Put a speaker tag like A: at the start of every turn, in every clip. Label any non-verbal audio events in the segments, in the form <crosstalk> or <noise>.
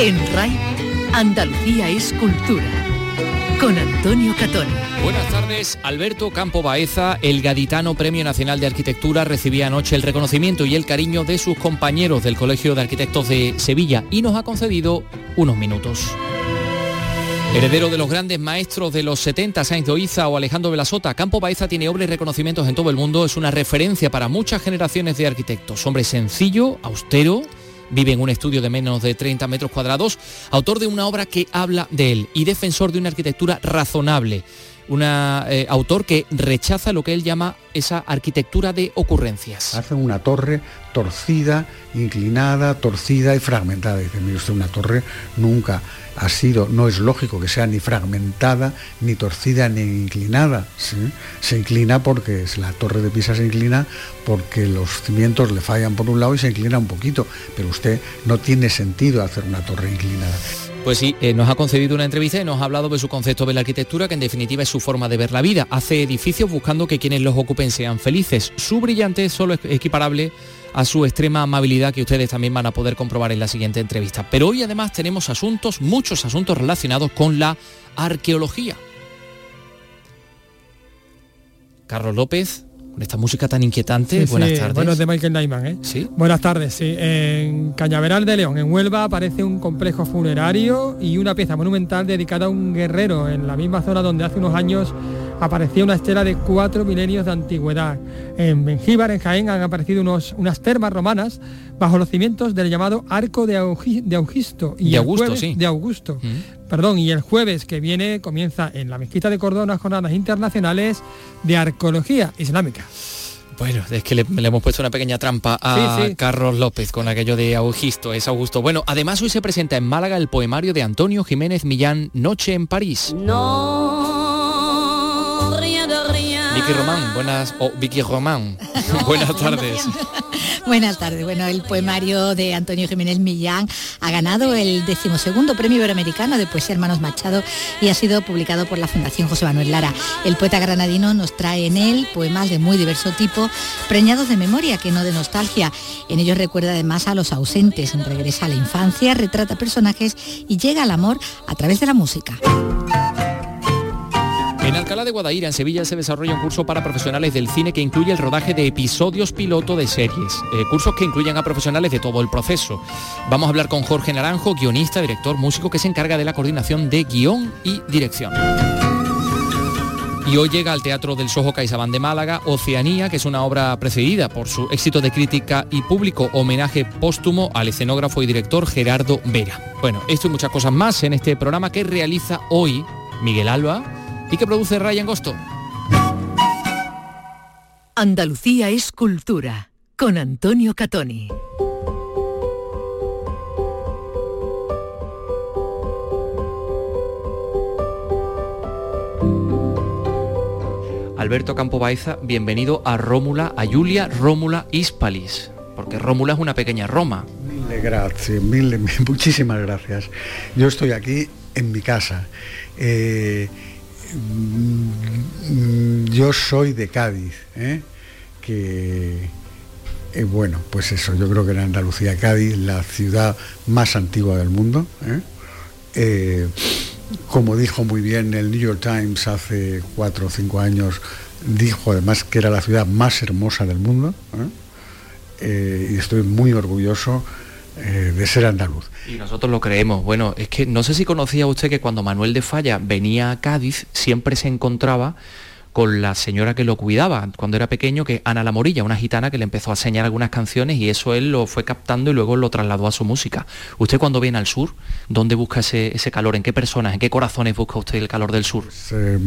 A: En RAI, Andalucía es cultura. Con Antonio Catoni.
B: Buenas tardes, Alberto Campo Baeza, el gaditano Premio Nacional de Arquitectura, recibía anoche el reconocimiento y el cariño de sus compañeros del Colegio de Arquitectos de Sevilla y nos ha concedido unos minutos. Heredero de los grandes maestros de los 70, Sainz de Oiza o Alejandro Velasota, Campo Baeza tiene obras y reconocimientos en todo el mundo, es una referencia para muchas generaciones de arquitectos. Hombre sencillo, austero, vive en un estudio de menos de 30 metros cuadrados, autor de una obra que habla de él y defensor de una arquitectura razonable. Un autor que rechaza lo que él llama esa arquitectura de ocurrencias.
C: Hacen una torre torcida, inclinada, torcida y fragmentada. Dice, mire usted, una torre nunca ha sido, no es lógico que sea ni fragmentada, ni torcida, ni inclinada. Se inclina porque la torre de Pisa se inclina porque los cimientos le fallan por un lado y se inclina un poquito, pero usted no tiene sentido hacer una torre inclinada.
B: Pues sí, eh, nos ha concedido una entrevista y nos ha hablado de su concepto de la arquitectura, que en definitiva es su forma de ver la vida. Hace edificios buscando que quienes los ocupen sean felices. Su brillante solo es equiparable a su extrema amabilidad que ustedes también van a poder comprobar en la siguiente entrevista. Pero hoy además tenemos asuntos, muchos asuntos relacionados con la arqueología. Carlos López, con esta música tan inquietante. Buenas tardes.
D: Bueno, de Michael Nyman, ¿eh?
B: Sí.
D: Buenas tardes, sí. En Cañaveral de León, en Huelva, aparece un complejo funerario y una pieza monumental dedicada a un guerrero en la misma zona donde hace unos años aparecía una estela de cuatro milenios de antigüedad. En Benjíbar, en Jaén, han aparecido unos, unas termas romanas bajo los cimientos del llamado Arco de, Augusto.
B: Y de Augusto, sí.
D: De Augusto. Mm. Perdón, y el jueves que viene comienza en la Mezquita de Córdoba unas jornadas internacionales de arqueología islámica.
B: Bueno, es que le, hemos puesto una pequeña trampa a Carlos López con aquello de Augusto, es Augusto. Bueno, además hoy se presenta en Málaga el poemario de Antonio Jiménez Millán, Noche en París.
E: No
B: Vicky Román, buenas, o Vicky Román, <laughs> buenas tardes.
F: buenas tardes. Bueno, el poemario de Antonio Jiménez Millán ha ganado el decimosegundo premio iberoamericano de poesía Hermanos Machado y ha sido publicado por la Fundación José Manuel Lara. El poeta granadino nos trae en él poemas de muy diverso tipo, preñados de memoria, que no de nostalgia. En ellos recuerda además a los ausentes, regresa a la infancia, retrata personajes y llega al amor a través de la música.
B: En Alcalá de Guadaira, en Sevilla, se desarrolla un curso para profesionales del cine que incluye el rodaje de episodios piloto de series. Eh, cursos que incluyen a profesionales de todo el proceso. Vamos a hablar con Jorge Naranjo, guionista, director, músico, que se encarga de la coordinación de guion y dirección. Y hoy llega al Teatro del Sojo CaixaBank de Málaga Oceanía, que es una obra precedida por su éxito de crítica y público, homenaje póstumo al escenógrafo y director Gerardo Vera. Bueno, esto y muchas cosas más en este programa que realiza hoy Miguel Alba y que produce Ryan Gosto.
A: Andalucía es cultura con Antonio Catoni.
B: Alberto Campo Baeza, bienvenido a Rómula, a Julia Rómula Hispalis, porque Rómula es una pequeña Roma.
C: Mil gracias, mil, <laughs> muchísimas gracias. Yo estoy aquí en mi casa. Eh, yo soy de Cádiz, ¿eh? que eh, bueno, pues eso, yo creo que en Andalucía, Cádiz, la ciudad más antigua del mundo. ¿eh? como dijo muy bien el New York Times hace cuatro o cinco años, dijo además que era la ciudad más hermosa del mundo. y estoy muy orgulloso eh, de ser andaluz.
B: Y nosotros lo creemos. Bueno, es que no sé si conocía usted que cuando Manuel de Falla venía a Cádiz siempre se encontraba con la señora que lo cuidaba cuando era pequeño, que Ana La Morilla, una gitana que le empezó a enseñar algunas canciones y eso él lo fue captando y luego lo trasladó a su música. Usted cuando viene al sur, ¿dónde busca ese, calor? ¿En qué personas, en qué corazones busca usted el calor del sur?
C: Pues, eh,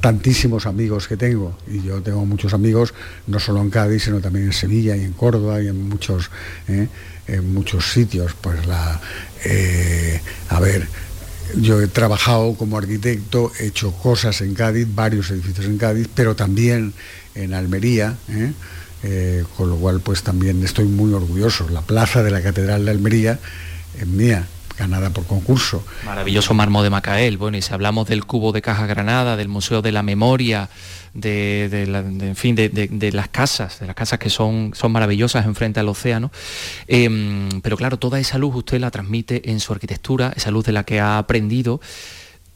C: tantísimimos amigos que tengo, y yo tengo muchos amigos, no solo en Cádiz, sino también en Sevilla y en Córdoba y en muchos... Eh, en muchos sitios, pues la, eh, a ver, yo he trabajado como arquitecto, he hecho cosas en Cádiz, varios edificios en Cádiz, pero también en Almería, ¿eh? Eh, con lo cual pues también estoy muy orgulloso. La plaza de la Catedral de Almería es mía, ganada por concurso.
B: Maravilloso mármol de Macael. Bueno, y si hablamos del cubo de Caja Granada, del Museo de la Memoria, de, en fin, de, las casas, de las casas que son, son maravillosas enfrente al océano. Em, pero claro, toda esa luz usted la transmite en su arquitectura, esa luz de la que ha aprendido.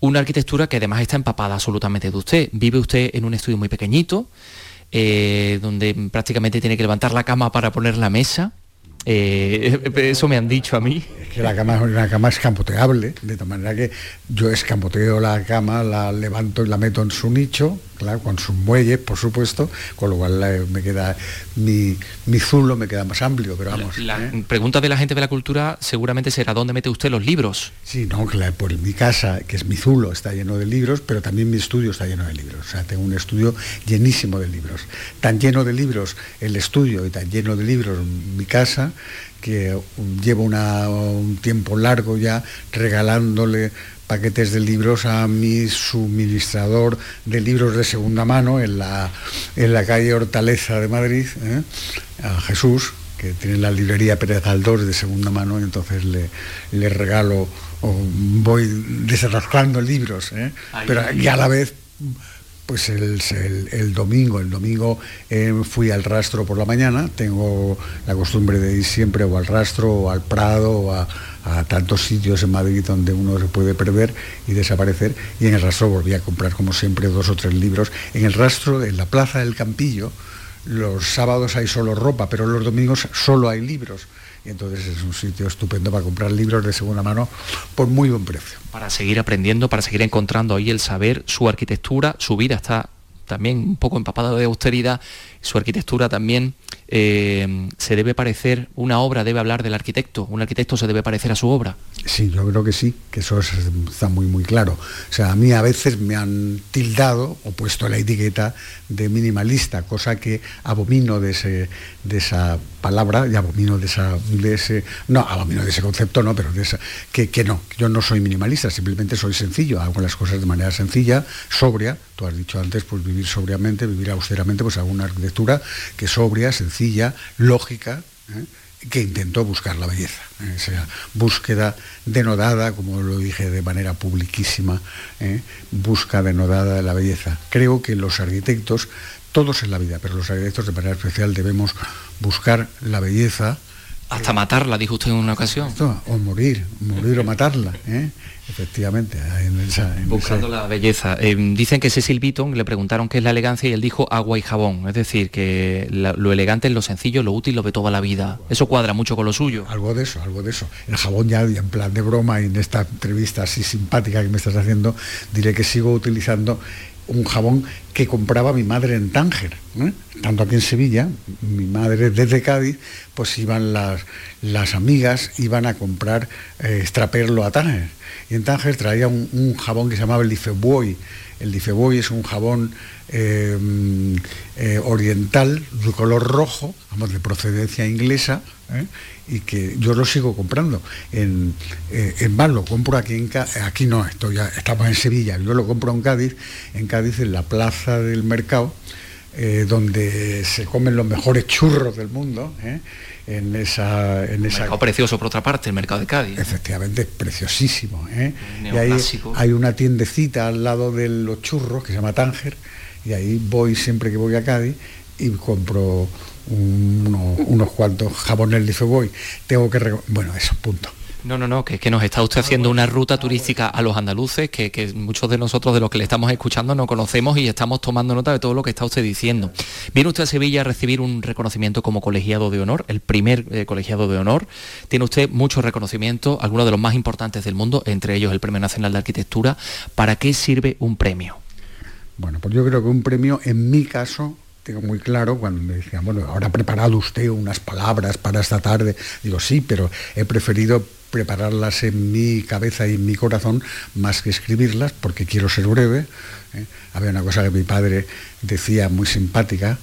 B: Una arquitectura que además está empapada absolutamente de usted. Vive usted en un estudio muy pequeñito, eh, donde prácticamente tiene que levantar la cama para poner la mesa. Eh, eso me han dicho a mí.
C: Es que la cama, la cama es campoteable, de tal manera que yo escampoteo la cama, la levanto y la meto en su nicho, claro, con sus muelles, por supuesto, con lo cual eh, me queda mi, mi zulo me queda más amplio, pero vamos.
B: La, ¿eh? pregunta de la gente de la cultura seguramente será ¿dónde mete usted los libros?
C: Sí, no, claro, por mi casa, que es mi zulo, está lleno de libros, pero también mi estudio está lleno de libros. O sea, tengo un estudio llenísimo de libros. Tan lleno de libros el estudio y tan lleno de libros mi casa que llevo un tiempo largo ya regalándole paquetes de libros a mi suministrador de libros de segunda mano en la, en la calle Hortaleza de Madrid, ¿eh? a Jesús, que tiene la librería Pérez Galdós de segunda mano, y entonces le, le regalo o voy desarrollando libros, ¿eh? pero y a la vez pues el, domingo, el domingo eh, fui al rastro por la mañana, tengo la costumbre de ir siempre o al rastro o al Prado o a, tantos sitios en Madrid donde uno se puede perder y desaparecer. Y en el rastro volví a comprar como siempre dos o tres libros. En el rastro, en la Plaza del Campillo, los sábados hay solo ropa, pero los domingos solo hay libros entonces es un sitio estupendo para comprar libros de segunda mano por muy buen precio.
B: Para seguir aprendiendo, para seguir encontrando ahí el saber, su arquitectura, su vida está también un poco empapada de austeridad, su arquitectura también eh, se debe parecer, una obra debe hablar del arquitecto, un arquitecto se debe parecer a su obra.
C: Sí, yo creo que sí, que eso está muy muy claro. O sea, a mí a veces me han tildado o puesto la etiqueta de minimalista, cosa que abomino de, ese, de esa palabra y abomino de, esa, de ese, no, abomino de ese concepto, no, pero de esa, que, que no, yo no soy minimalista, simplemente soy sencillo, hago las cosas de manera sencilla, sobria, tú has dicho antes, pues vivir sobriamente, vivir austeramente, pues hago una arquitectura que sobria, sencilla, lógica, ¿eh? que intentó buscar la belleza. ¿eh? Esa búsqueda denodada, como lo dije de manera publiquísima, ¿eh? busca denodada de la belleza. Creo que los arquitectos, todos en la vida, pero los arquitectos de manera especial debemos buscar la belleza.
B: Hasta matarla, dijo usted en una ocasión.
C: o morir, morir o matarla. Efectivamente,
B: buscando la belleza. Eh, dicen que Cecil Beaton le preguntaron qué es la elegancia y él dijo agua y jabón. Es decir, que lo elegante es lo sencillo, lo útil, lo de toda la vida. Eso cuadra mucho con lo suyo.
C: Algo de eso, algo de eso. El jabón ya en plan de broma y en esta entrevista así simpática que me estás haciendo, diré que sigo utilizando un jabón que compraba mi madre en Tánger, ¿eh? tanto aquí en Sevilla, mi madre desde Cádiz, pues iban las, las amigas, iban a comprar eh, extraperlo a Tánger. Y en Tánger traía un, jabón que se llamaba el Lifeboy. El Lifeboy es un jabón eh, oriental de color rojo, vamos, de procedencia inglesa, y que yo lo sigo comprando. En, eh, en lo compro aquí en aquí no, esto ya estamos en Sevilla, yo lo compro en Cádiz, en Cádiz en la plaza del mercado, eh, donde se comen los mejores churros del mundo. ¿eh? En esa, en esa...
B: Mercado precioso por otra parte, el mercado de Cádiz.
C: Efectivamente, preciosísimo. Y ahí hay una tiendecita al lado de los churros que se llama Tánger, y ahí voy siempre que voy a Cádiz y compro unos cuantos jabones Lifebuoy. Tengo que... Bueno, eso, punto.
B: No, no, no, que, que nos está usted haciendo una ruta turística a los andaluces que, muchos de nosotros de los que le estamos escuchando no conocemos y estamos tomando nota de todo lo que está usted diciendo. Viene usted a Sevilla a recibir un reconocimiento como colegiado de honor, el primer eh, colegiado de honor. Tiene usted muchos reconocimientos, algunos de los más importantes del mundo, entre ellos el Premio Nacional de Arquitectura. ¿Para qué sirve un premio?
C: Bueno, pues yo creo que un premio, en mi caso, tengo muy claro cuando me decían, bueno, ahora ha preparado usted unas palabras para esta tarde. Digo, sí, pero he preferido prepararlas en mi cabeza y en mi corazón más que escribirlas porque quiero ser breve. ¿eh? Había una cosa que mi padre decía muy simpática,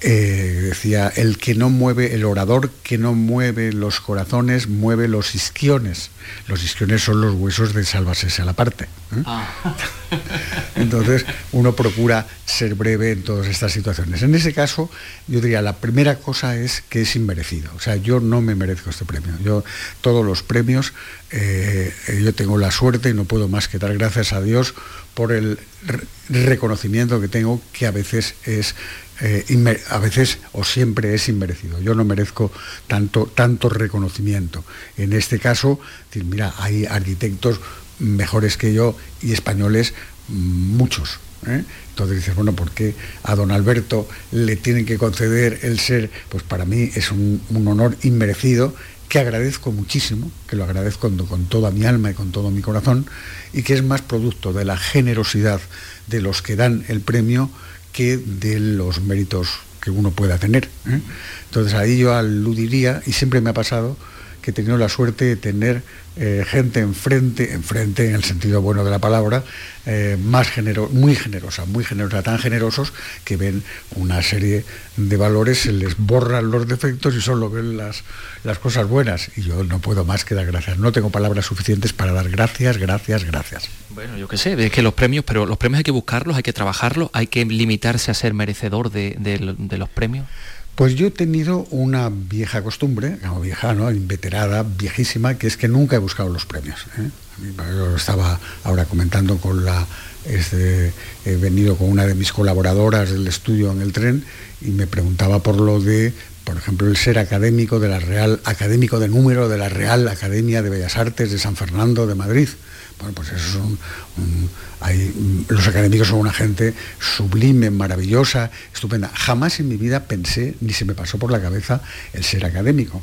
C: eh, decía, el que no mueve, el orador que no mueve los corazones, mueve los isquiones. Los isquiones son los huesos de sálvasese a la parte. ¿eh? Ah. <laughs> Entonces, uno procura ser breve en todas estas situaciones. En ese caso, yo diría, la primera cosa es que es inmerecido. O sea, yo no me merezco este premio. Yo, todos los premios, eh, yo tengo la suerte y no puedo más que dar gracias a Dios por el reconocimiento que tengo, que a veces es eh, a veces o siempre es inmerecido. Yo no merezco tanto, tanto reconocimiento. En este caso, mira, hay arquitectos mejores que yo y españoles muchos. ¿eh? Entonces dices, bueno, ¿por qué a don Alberto le tienen que conceder el ser? Pues para mí es un, honor inmerecido que agradezco muchísimo, que lo agradezco con, toda mi alma y con todo mi corazón, y que es más producto de la generosidad de los que dan el premio de los méritos que uno pueda tener. ¿eh? Entonces ahí yo aludiría, y siempre me ha pasado, que he tenido la suerte de tener eh, gente enfrente, enfrente en el sentido bueno de la palabra, eh, más muy generosa, muy generosa, tan generosos que ven una serie de valores, se les borran los defectos y solo ven las, las cosas buenas. Y yo no puedo más que dar gracias. No tengo palabras suficientes para dar gracias, gracias, gracias.
B: Bueno, yo qué sé, es que los premios, pero los premios hay que buscarlos, hay que trabajarlos, hay que limitarse a ser merecedor de, de los premios.
C: Pues yo he tenido una vieja costumbre, no vieja, ¿no? inveterada, viejísima, que es que nunca he buscado los premios. ¿eh? Yo estaba ahora comentando con la... Este, he venido con una de mis colaboradoras del estudio en el tren y me preguntaba por lo de, por ejemplo, el ser académico de la Real, académico de número de la Real Academia de Bellas Artes de San Fernando de Madrid. Bueno, pues eso son, los académicos son una gente sublime, maravillosa, estupenda. Jamás en mi vida pensé, ni se me pasó por la cabeza el ser académico.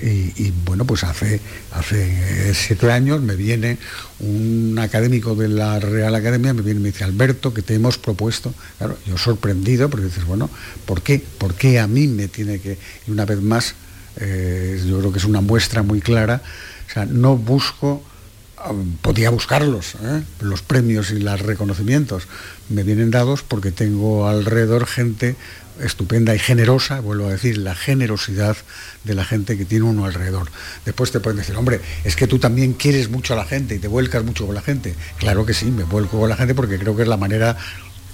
C: Y, bueno, pues hace, hace siete años me viene un académico de la Real Academia, me viene y me dice, Alberto, que te hemos propuesto, claro, yo sorprendido, porque dices, bueno, ¿por qué? ¿Por qué a mí me tiene que, y una vez más, eh, yo creo que es una muestra muy clara, o sea, no busco podía buscarlos, ¿eh? los premios y los reconocimientos me vienen dados porque tengo alrededor gente estupenda y generosa, vuelvo a decir, la generosidad de la gente que tiene uno alrededor. Después te pueden decir, hombre, es que tú también quieres mucho a la gente y te vuelcas mucho con la gente. Claro que sí, me vuelco con la gente porque creo que es la manera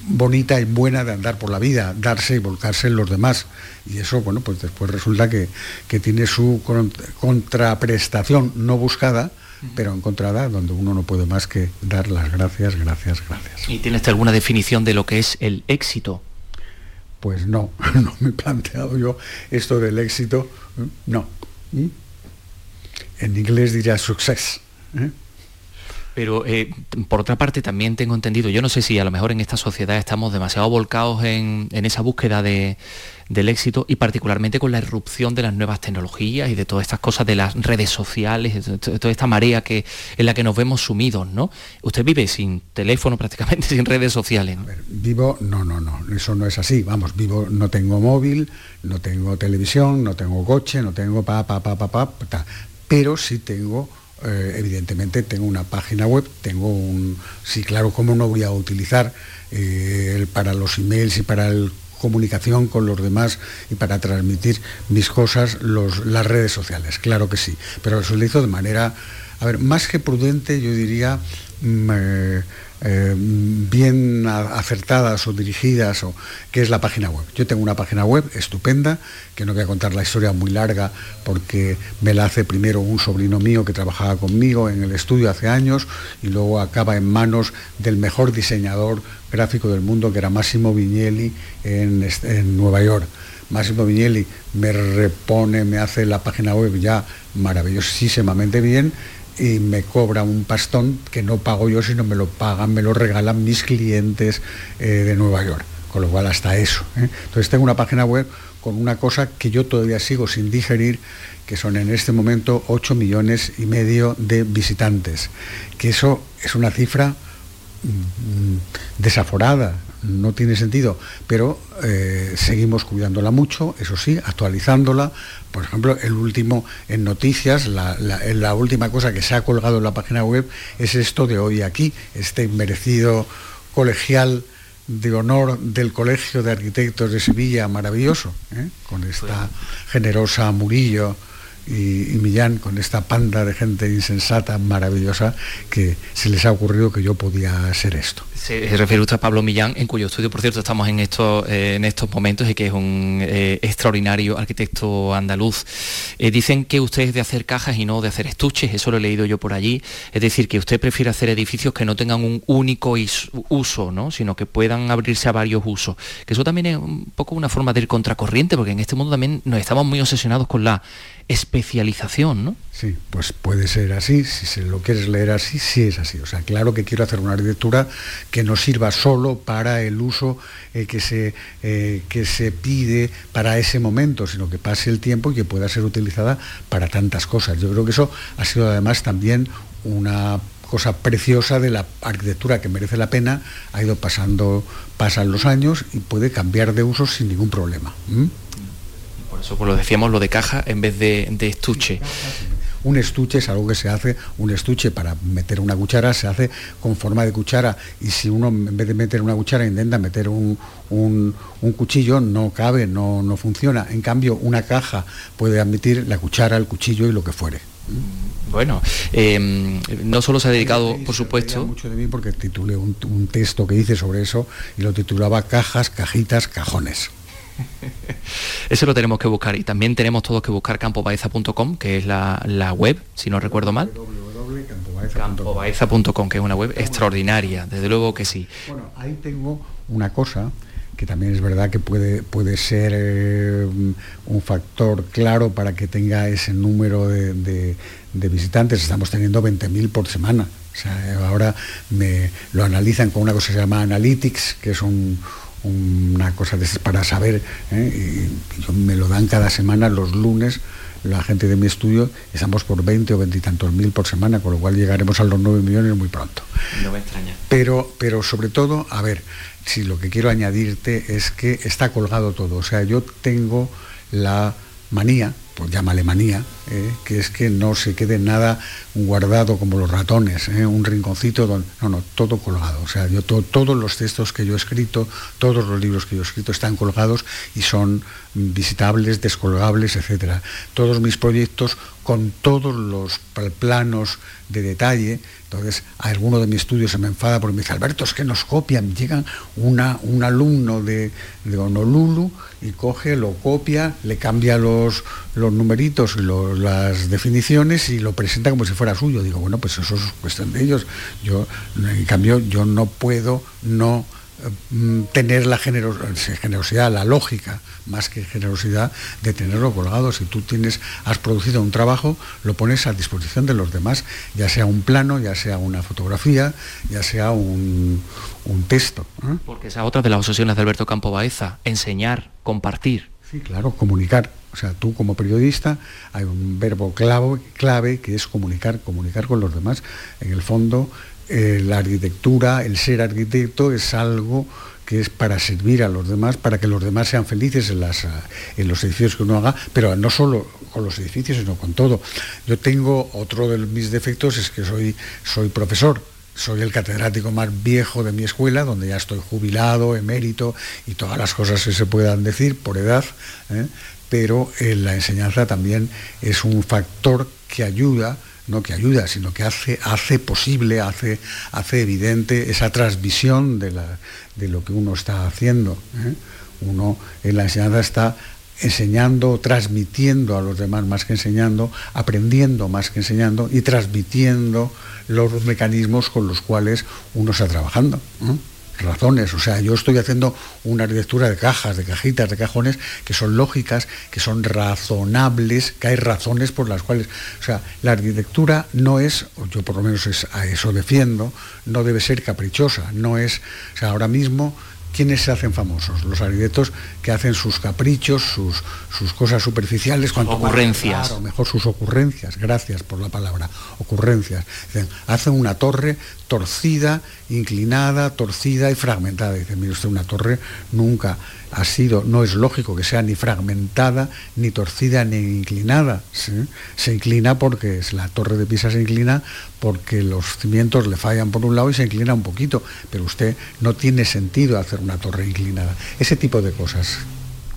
C: bonita y buena de andar por la vida, darse y volcarse en los demás. Y eso, bueno, pues después resulta que, que tiene su contraprestación no buscada, pero encontrada donde uno no puede más que dar las gracias, gracias, gracias.
B: ¿Y tienes alguna definición de lo que es el éxito?
C: Pues no, <laughs> no me he planteado yo esto del éxito, no. ¿Mm? En inglés diría success. ¿eh?
B: Pero eh, por otra parte también tengo entendido, yo no sé si a lo mejor en esta sociedad estamos demasiado volcados en, esa búsqueda del éxito y particularmente con la irrupción de las nuevas tecnologías y de todas estas cosas de las redes sociales, de toda esta marea que, en la que nos vemos sumidos, ¿no? Usted vive sin teléfono prácticamente, <laughs> sin redes sociales.
C: vivo, no, no, no, eso no es así, vamos, vivo, no tengo móvil, no tengo televisión, no tengo coche, no tengo pa, pa, pa, pa, pa, pero sí tengo eh, evidentemente tengo una página web, tengo un... Sí, claro, ¿cómo no voy a utilizar eh, para los emails y para la comunicación con los demás y para transmitir mis cosas las redes sociales? Claro que sí, pero lo utilizo de manera, a ver, más que prudente, yo diría... Mm, eh, bien acertadas o dirigidas, o, que es la página web. Yo tengo una página web estupenda, que no voy a contar la historia muy larga porque me la hace primero un sobrino mío que trabajaba conmigo en el estudio hace años y luego acaba en manos del mejor diseñador gráfico del mundo, que era Massimo Vignelli en, en Nueva York. Máximo Vignelli me repone, me hace la página web ya maravillosísimamente bien y me cobra un pastón que no pago yo, sino me lo pagan, me lo regalan mis clientes eh, de Nueva York. Con lo cual hasta eso. ¿eh? Entonces tengo una página web con una cosa que yo todavía sigo sin digerir, que son en este momento 8 millones y medio de visitantes. Que eso es una cifra mm, desaforada, no tiene sentido, pero eh, seguimos cuidándola mucho, eso sí, actualizándola. Por ejemplo, el último en noticias, la, última cosa que se ha colgado en la página web es esto de hoy aquí, este inmerecido colegial de honor del Colegio de Arquitectos de Sevilla, maravilloso, ¿eh? con esta generosa Murillo y, Millán, con esta panda de gente insensata, maravillosa, que se les ha ocurrido que yo podía ser esto.
B: Se refiere usted a Pablo Millán, en cuyo estudio, por cierto, estamos en estos, eh, en estos momentos y que es un eh, extraordinario arquitecto andaluz. Eh, dicen que usted es de hacer cajas y no de hacer estuches, eso lo he leído yo por allí. Es decir, que usted prefiere hacer edificios que no tengan un único uso, ¿no? sino que puedan abrirse a varios usos. Que eso también es un poco una forma de ir contracorriente, porque en este mundo también nos estamos muy obsesionados con la especialización, ¿no?
C: Sí, pues puede ser así, si se lo quieres leer así, sí es así. O sea, claro que quiero hacer una arquitectura que no sirva solo para el uso eh, que, se, eh, que se pide para ese momento, sino que pase el tiempo y que pueda ser utilizada para tantas cosas. Yo creo que eso ha sido además también una cosa preciosa de la arquitectura que merece la pena, ha ido pasando, pasan los años y puede cambiar de uso sin ningún problema.
B: Por eso pues lo decíamos lo de caja en vez de, estuche.
C: Un estuche es algo que se hace, un estuche para meter una cuchara se hace con forma de cuchara y si uno en vez de meter una cuchara intenta meter un, cuchillo, no cabe, no, no, funciona. En cambio, una caja puede admitir la cuchara, el cuchillo y lo que fuere.
B: Bueno, em, no solo se ha dedicado, por supuesto...
C: mucho de mí porque titulé un, un texto que hice sobre eso y lo titulaba Cajas, Cajitas, Cajones. <laughs>
B: Eso lo tenemos que buscar y también tenemos todos que buscar campobaeza.com, que es la, web, si no recuerdo mal. Campobaeza.com, que es una web extraordinaria, desde luego que sí.
C: Bueno, ahí tengo una cosa que también es verdad que puede, puede ser eh, un factor claro para que tenga ese número de, visitantes. Estamos teniendo 20.000 por semana. ahora me lo analizan con una cosa que se llama Analytics, que es un, una cosa de para saber, ¿eh? y, me lo dan cada semana los lunes la gente de mi estudio, estamos por 20 o 20 y tantos mil por semana, con lo cual llegaremos a los 9 millones muy pronto.
B: No me extraña.
C: Pero, pero sobre todo, a ver, si lo que quiero añadirte es que está colgado todo. O sea, yo tengo la manía, pues llámale manía, ¿eh? que es que no se quede nada guardado como los ratones, ¿eh? un rinconcito, donde, no, no, todo colgado. O sea, yo todos los textos que yo he escrito, todos los libros que yo he escrito están colgados y son visitables, descolgables, etc. Todos mis proyectos con todos los planos de detalle. Entonces, alguno de mis estudios se me enfada porque me dice, Alberto, es que nos copian. Llega una, un alumno de, Honolulu y coge, lo copia, le cambia los, los numeritos, las definiciones y lo presenta como si fuera suyo. Digo, bueno, pues eso es cuestión de ellos. Yo, en cambio, yo no puedo no tener la generosidad, la lógica, más que generosidad, de tenerlo colgado. Si tú tienes, has producido un trabajo, lo pones a disposición de los demás, ya sea un plano, ya sea una fotografía, ya sea un, texto.
B: ¿eh? Porque esa otra de las obsesiones de Alberto Campo Baeza, enseñar, compartir.
C: Sí, claro, comunicar. O sea, tú como periodista hay un verbo clave, clave que es comunicar, comunicar con los demás. En el fondo, eh, la arquitectura, el ser arquitecto es algo que es para servir a los demás, para que los demás sean felices en, las, en los edificios que uno haga, pero no solo con los edificios, sino con todo. Yo tengo otro de mis defectos, es que soy, soy profesor, soy el catedrático más viejo de mi escuela, donde ya estoy jubilado, emérito y todas las cosas que se puedan decir por edad, ¿eh? pero eh, la enseñanza también es un factor que ayuda, no que ayuda, sino que hace, hace posible, hace, hace evidente esa transmisión de, lo que uno está haciendo. ¿eh? Uno en la enseñanza está enseñando, transmitiendo a los demás más que enseñando, aprendiendo más que enseñando y transmitiendo los mecanismos con los cuales uno está trabajando. Razones, o sea, yo estoy haciendo una arquitectura de cajas, de cajitas, de cajones que son lógicas, que son razonables, que hay razones por las cuales, o sea, la arquitectura no es, yo por lo menos a eso defiendo, no debe ser caprichosa, no es, o sea, ahora mismo ¿quiénes se hacen famosos? Los arquitectos que hacen sus caprichos, sus, sus cosas superficiales.
B: Cuanto ocurrencias.
C: o mejor sus ocurrencias, gracias por la palabra, ocurrencias. hacen una torre torcida, inclinada, torcida y fragmentada. Dice, mire usted, una torre nunca ha sido, no es lógico que sea ni fragmentada, ni torcida, ni inclinada. Se inclina porque la torre de Pisa se inclina porque los cimientos le fallan por un lado y se inclina un poquito, pero usted no tiene sentido hacer una torre inclinada. Ese tipo de cosas.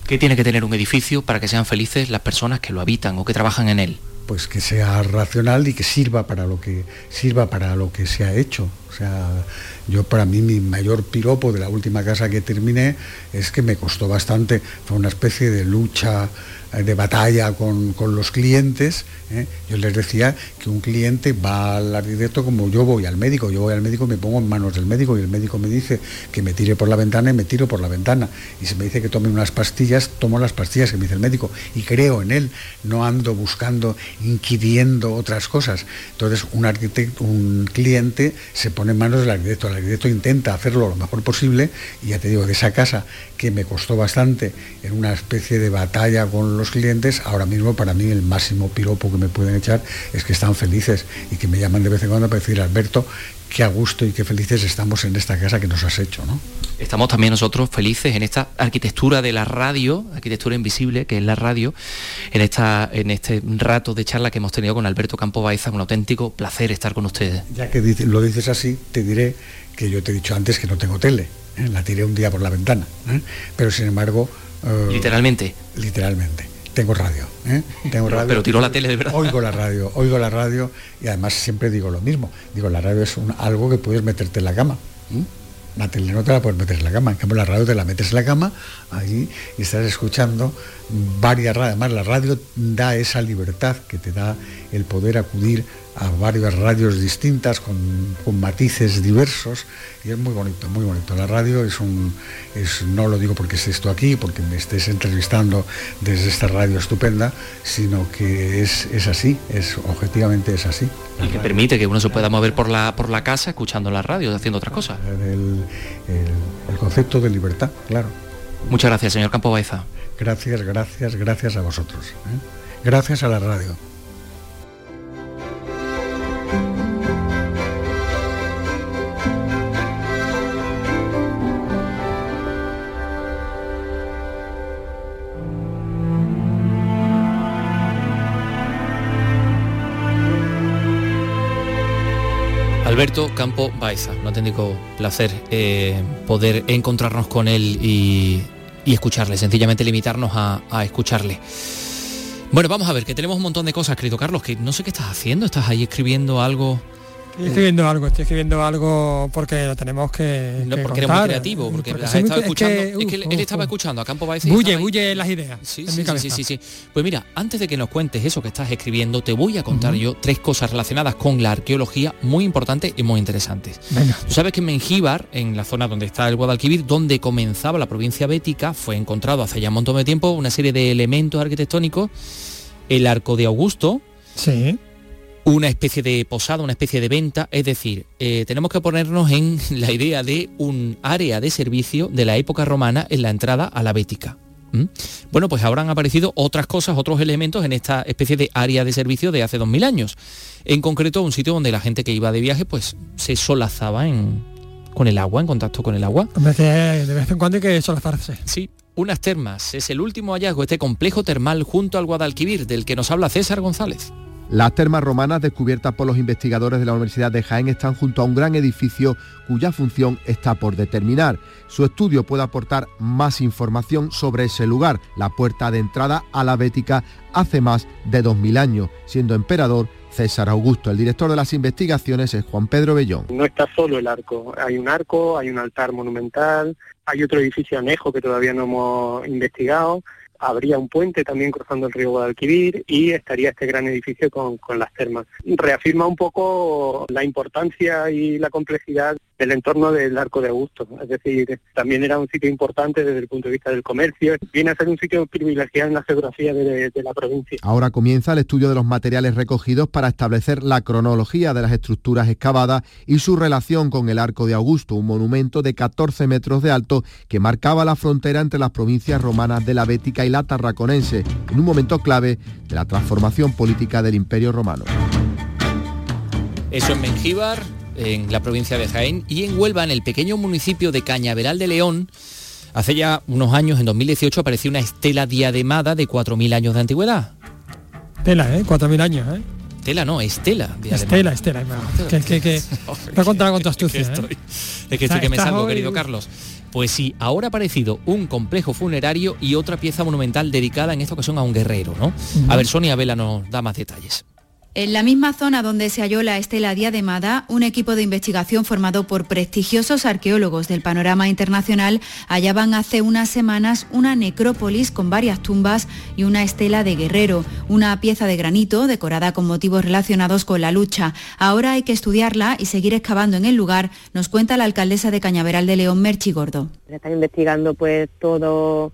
B: ¿Qué tiene que tener un edificio para que sean felices las personas que lo habitan o que trabajan en él?
C: Pues que sea racional y que sirva para lo que sirva para lo que se ha hecho. Sea, yo para mí mi mayor piropo de la última casa que terminé es que me costó bastante, fue una especie de lucha de batalla con, los clientes, ¿eh? yo les decía que un cliente va al arquitecto como yo voy al médico, yo voy al médico y me pongo en manos del médico y el médico me dice que me tire por la ventana y me tiro por la ventana. Y si me dice que tome unas pastillas, tomo las pastillas que me dice el médico y creo en él, no ando buscando, inquiriendo otras cosas. Entonces un arquitecto, un cliente se pone en manos del arquitecto, el arquitecto intenta hacerlo lo mejor posible y ya te digo, de esa casa que me costó bastante en una especie de batalla con los clientes, ahora mismo para mí el máximo piropo que me pueden echar es que están felices y que me llaman de vez en cuando para decir, Alberto, qué a gusto y qué felices estamos en esta casa que nos has hecho, ¿no?
B: Estamos también nosotros felices en esta arquitectura de la radio, arquitectura invisible, que es la radio, en, esta, en este rato de charla que hemos tenido con Alberto Campo Baeza, un auténtico placer estar con ustedes.
C: Ya que lo dices así, te diré que yo te he dicho antes que no tengo tele, ¿eh? la tiré un día por la ventana, ¿eh? pero sin embargo...
B: literalmente.
C: Literalmente tengo radio, ¿eh? tengo radio.
B: Pero tiró la tele de verdad.
C: Oigo la radio, oigo la radio y además siempre digo lo mismo. Digo, la radio es algo que puedes meterte en la cama. La tele no te la puedes meter en la cama, en cambio la radio te la metes en la cama ahí y estás escuchando varias radios. Además la radio da esa libertad que te da el poder acudir a varias radios distintas con, matices diversos y es muy bonito, muy bonito. La radio es un, es, no lo digo porque estés esto aquí, porque me estés entrevistando desde esta radio estupenda, sino que es, es así, es objetivamente es así.
B: Y que permite que uno se pueda mover por la, por la casa escuchando la radio, haciendo otras cosas.
C: El, concepto de libertad, claro.
B: Muchas gracias, señor Campo Baeza.
C: Gracias, gracias, gracias a vosotros. ¿eh? Gracias a la radio.
B: Alberto Campo Baeza, un auténtico placer eh, poder encontrarnos con él y, escucharle, sencillamente limitarnos a, a, escucharle. Bueno, vamos a ver, que tenemos un montón de cosas, querido Carlos, que no sé qué estás haciendo, estás ahí escribiendo algo
D: Estoy escribiendo algo, estoy escribiendo algo porque lo tenemos que.
B: No, porque eres muy creativo, porque, has estado escuchando. Es que, él, estaba escuchando a Campo Baez.
D: Bulle, bulle las ideas.
B: Sí, sí, sí, sí, sí, Pues mira, antes de que nos cuentes eso que estás escribiendo, te voy a contar yo tres cosas relacionadas con la arqueología muy importantes y muy interesantes. Tú sabes que en Mengíbar, en la zona donde está el Guadalquivir, donde comenzaba la provincia bética, fue encontrado hace ya un montón de tiempo una serie de elementos arquitectónicos, el arco de Augusto.
D: Sí
B: una especie de posada, una especie de venta, es decir, eh, tenemos que ponernos en <laughs> la idea de un área de servicio de la época romana en la entrada a la Bética. Bueno, pues ahora han aparecido otras cosas, otros elementos en esta especie de área de servicio de hace 2000 años. En concreto, un sitio donde la gente que iba de viaje pues se solazaba en, con el agua, en contacto con el agua.
D: De vez en cuando hay que solazarse.
B: Sí, unas termas. Es el último hallazgo, este complejo termal junto al Guadalquivir, del que nos habla César González.
E: Las termas romanas descubiertas por los investigadores de la Universidad de Jaén están junto a un gran edificio cuya función está por determinar. Su estudio puede aportar más información sobre ese lugar, la puerta de entrada a la Bética hace más de 2000 años, siendo emperador César Augusto. El director de las investigaciones es Juan Pedro Bellón.
G: No está solo el arco, hay un arco, hay un altar monumental, hay otro edificio anejo que todavía no hemos investigado habría un puente también cruzando el río Guadalquivir y estaría este gran edificio con, con las termas. Reafirma un poco la importancia y la complejidad del entorno del Arco de Augusto. Es decir, también era un sitio importante desde el punto de vista del comercio. Viene a ser un sitio privilegiado en la geografía de, la provincia.
E: Ahora comienza el estudio de los materiales recogidos para establecer la cronología de las estructuras excavadas y su relación con el Arco de Augusto, un monumento de 14 metros de alto que marcaba la frontera entre las provincias romanas de la Bética y la Tarraconense, en un momento clave de la transformación política del Imperio Romano.
B: Eso en Mengíbar, en la provincia de Jaén, y en Huelva, en el pequeño municipio de Cañaveral de León, hace ya unos años, en 2018, apareció una estela diademada de 4.000 años de antigüedad.
D: Tela, ¿eh? 4.000 años, ¿eh?
B: Estela no, Estela.
D: Estela, Estela. Que, que, <laughs> que, con tu astucia.
B: Es que, estoy, que me salgo, querido Carlos. Pues sí, ahora ha aparecido un complejo funerario y otra pieza monumental dedicada en esta ocasión a un guerrero, ¿no? A ver, Sonia Vela nos da más detalles.
H: En la misma zona donde se halló la estela diademada, un equipo de investigación formado por prestigiosos arqueólogos del panorama internacional hallaban hace unas semanas una necrópolis con varias tumbas y una estela de guerrero, una pieza de granito decorada con motivos relacionados con la lucha. Ahora hay que estudiarla y seguir excavando en el lugar, nos cuenta la alcaldesa de Cañaveral de León, Merchi Gordo.
I: Se están investigando pues todo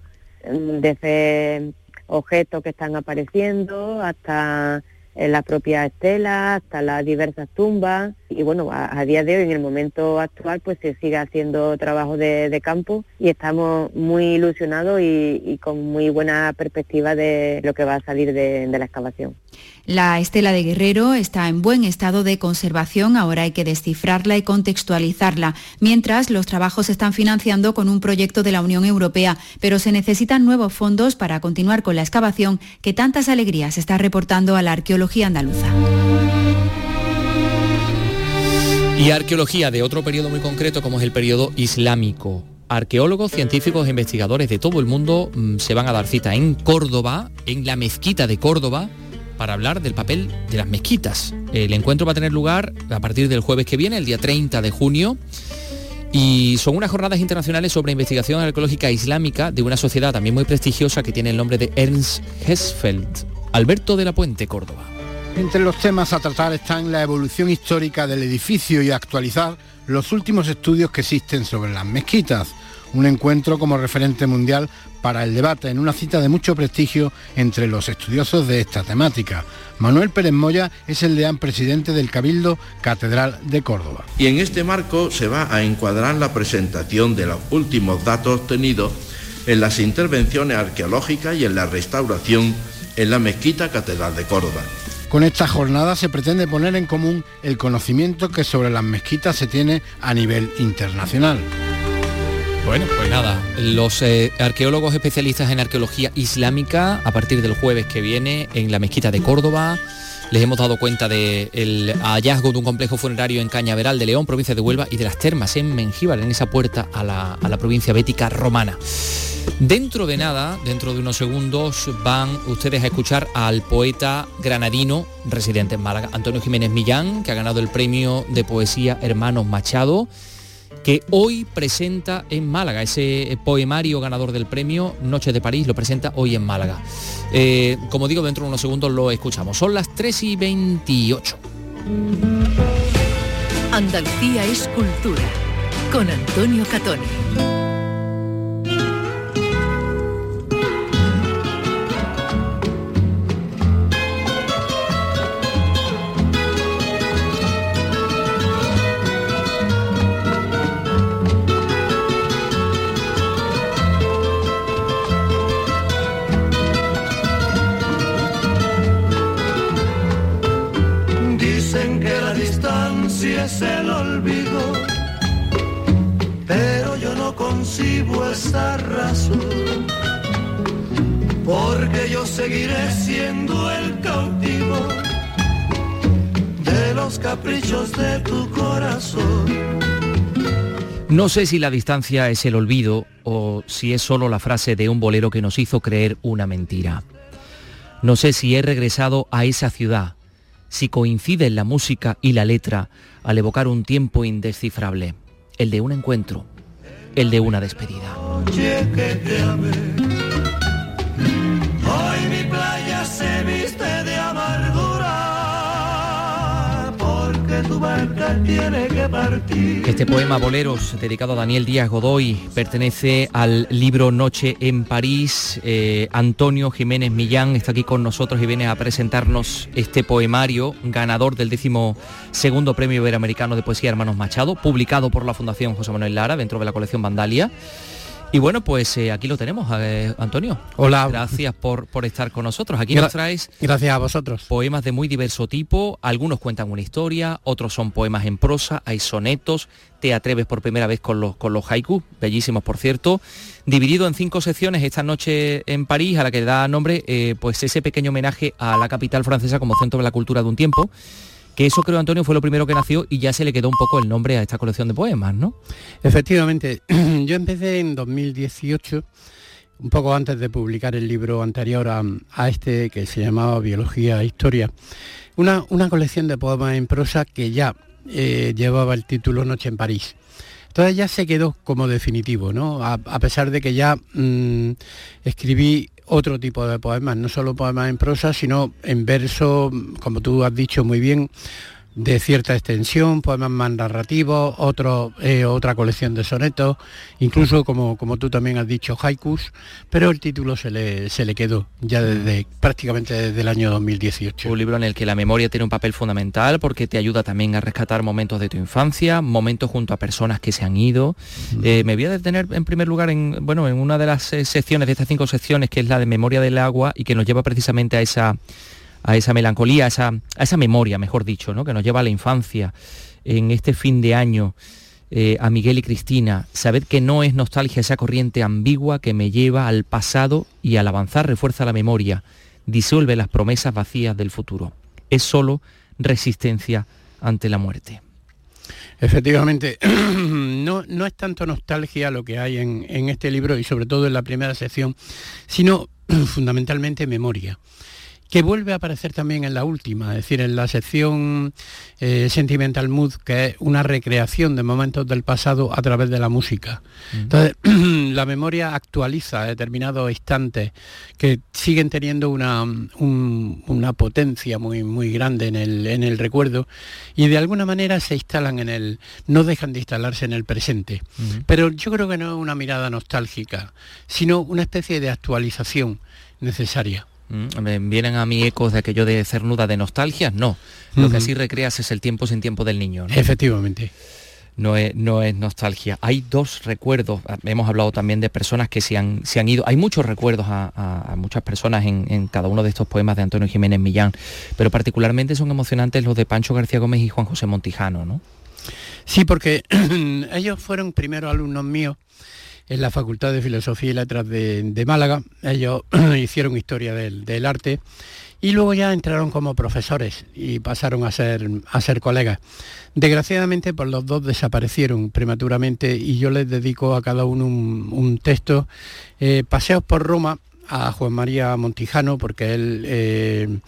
I: mm, desde objetos que están apareciendo hasta en la propia estela, hasta las diversas tumbas. Y bueno, a, día de hoy, en el momento actual, pues se sigue haciendo trabajo de, campo y estamos muy ilusionados y, con muy buena perspectiva de lo que va a salir de la excavación.
H: La estela de Guerrero está en buen estado de conservación, ahora hay que descifrarla y contextualizarla, mientras los trabajos se están financiando con un proyecto de la Unión Europea, pero se necesitan nuevos fondos para continuar con la excavación que tantas alegrías está reportando a la arqueología andaluza.
B: Y arqueología de otro periodo muy concreto como es el periodo islámico. Arqueólogos, científicos e investigadores de todo el mundo mm, se van a dar cita en Córdoba, en la mezquita de Córdoba, para hablar del papel de las mezquitas. El encuentro va a tener lugar a partir del jueves que viene, el día 30 de junio. Y son unas jornadas internacionales sobre investigación arqueológica islámica de una sociedad también muy prestigiosa que tiene el nombre de Ernst Hesfeld. Alberto de la Puente, Córdoba.
J: Entre los temas a tratar están la evolución histórica del edificio y actualizar los últimos estudios que existen sobre las mezquitas un encuentro como referente mundial para el debate en una cita de mucho prestigio entre los estudiosos de esta temática. Manuel Pérez Moya es el deán presidente del Cabildo Catedral de Córdoba.
K: Y en este marco se va a encuadrar la presentación de los últimos datos obtenidos en las intervenciones arqueológicas y en la restauración en la mezquita Catedral de Córdoba.
J: Con esta jornada se pretende poner en común el conocimiento que sobre las mezquitas se tiene a nivel internacional.
B: Bueno, pues nada, los eh, arqueólogos especialistas en arqueología islámica, a partir del jueves que viene, en la mezquita de Córdoba, les hemos dado cuenta del hallazgo de un complejo funerario en Cañaveral de León, provincia de Huelva, y de las termas en Mengíbar, en esa puerta a la, a la provincia bética romana. Dentro de nada, dentro de unos segundos, van ustedes a escuchar al poeta granadino residente en Málaga, Antonio Jiménez Millán, que ha ganado el premio de poesía Hermanos Machado que hoy presenta en Málaga, ese poemario ganador del premio Noche de París, lo presenta hoy en Málaga. Eh, como digo, dentro de unos segundos lo escuchamos. Son las 3 y 28.
A: Andalucía es cultura, con Antonio Catoni.
L: Es el olvido, pero yo no concibo esa razón, porque yo seguiré siendo el cautivo de los caprichos de tu corazón.
B: No sé si la distancia es el olvido o si es solo la frase de un bolero que nos hizo creer una mentira. No sé si he regresado a esa ciudad si coincide la música y la letra al evocar un tiempo indescifrable, el de un encuentro, el de una despedida. Este poema Boleros, dedicado a Daniel Díaz Godoy, pertenece al libro Noche en París. Eh, Antonio Jiménez Millán está aquí con nosotros y viene a presentarnos este poemario, ganador del décimo segundo Premio Iberoamericano de Poesía Hermanos Machado, publicado por la Fundación José Manuel Lara dentro de la colección Vandalia. Y bueno, pues eh, aquí lo tenemos, eh, Antonio.
M: Hola.
B: Gracias por, por estar con nosotros. Aquí nos traes...
M: Gracias a vosotros.
B: Poemas de muy diverso tipo, algunos cuentan una historia, otros son poemas en prosa, hay sonetos, te atreves por primera vez con los, con los haikus, bellísimos por cierto, dividido en cinco secciones esta noche en París, a la que da nombre eh, pues ese pequeño homenaje a la capital francesa como centro de la cultura de un tiempo Que eso creo, Antonio, fue lo primero que nació y ya se le quedó un poco el nombre a esta colección de poemas, ¿no?
J: Efectivamente, <clears throat> yo empecé en 2018 un poco antes de publicar el libro anterior a, este que se llamaba Biología e Historia, una, una colección de poemas en prosa que ya eh, llevaba el título Noche en París. Entonces ya se quedó como definitivo, ¿no? A, pesar de que ya mm, escribí otro tipo de poemas, no solo poemas en prosa, sino en verso, como tú has dicho muy bien, de cierta extensión, poemas más narrativos, otro, eh, otra colección de sonetos, incluso como, como tú también has dicho, haikus, pero el título se le, se le quedó ya desde prácticamente desde el año 2018.
B: Un libro en el que la memoria tiene un papel fundamental porque te ayuda también a rescatar momentos de tu infancia, momentos junto a personas que se han ido. Eh, me voy a detener en primer lugar en, bueno, en una de las eh, secciones de estas cinco secciones, que es la de memoria del agua y que nos lleva precisamente a esa a esa melancolía, a esa, a esa memoria, mejor dicho, ¿no? que nos lleva a la infancia en este fin de año. Eh, a Miguel y Cristina, sabed que no es nostalgia esa corriente ambigua que me lleva al pasado y al avanzar refuerza la memoria, disuelve las promesas vacías del futuro. Es solo resistencia ante la muerte.
J: Efectivamente, <clears throat> no, no, es tanto nostalgia lo que hay en, en este libro y sobre todo en la primera sección, sino <clears throat> fundamentalmente memoria que vuelve a aparecer también en la última, es decir, en la sección eh, Sentimental Mood, que es una recreación de momentos del pasado a través de la música. Entonces, <clears throat> la memoria actualiza determinados instantes que siguen teniendo una, una potencia muy, muy grande en el, en el, recuerdo y de alguna manera se instalan en el, no dejan de instalarse en el presente. Pero yo creo que no es una mirada nostálgica, sino una especie de actualización necesaria.
B: Mm, ¿Vienen a mí ecos de aquello de cernuda de nostalgia? No. Lo que así recreas es el tiempo sin tiempo del niño.
J: Efectivamente.
B: No es, no es, nostalgia. Hay dos recuerdos, ah, hemos hablado también de personas que se han, se han ido, hay muchos recuerdos a, muchas personas en, cada uno de estos poemas de Antonio Jiménez Millán, pero particularmente son emocionantes los de Pancho García Gómez y Juan José Montijano, ¿no?
J: Sí, porque <clears throat> ellos fueron primero alumnos míos en la Facultad de Filosofía y Letras de, Málaga. Ellos <clears throat> hicieron historia del, arte y luego ya entraron como profesores y pasaron a ser, a ser colegas. Desgraciadamente, pues los dos desaparecieron prematuramente y yo les dedico a cada uno un, texto. Eh, Paseos por Roma a Juan María Montijano, porque él eh,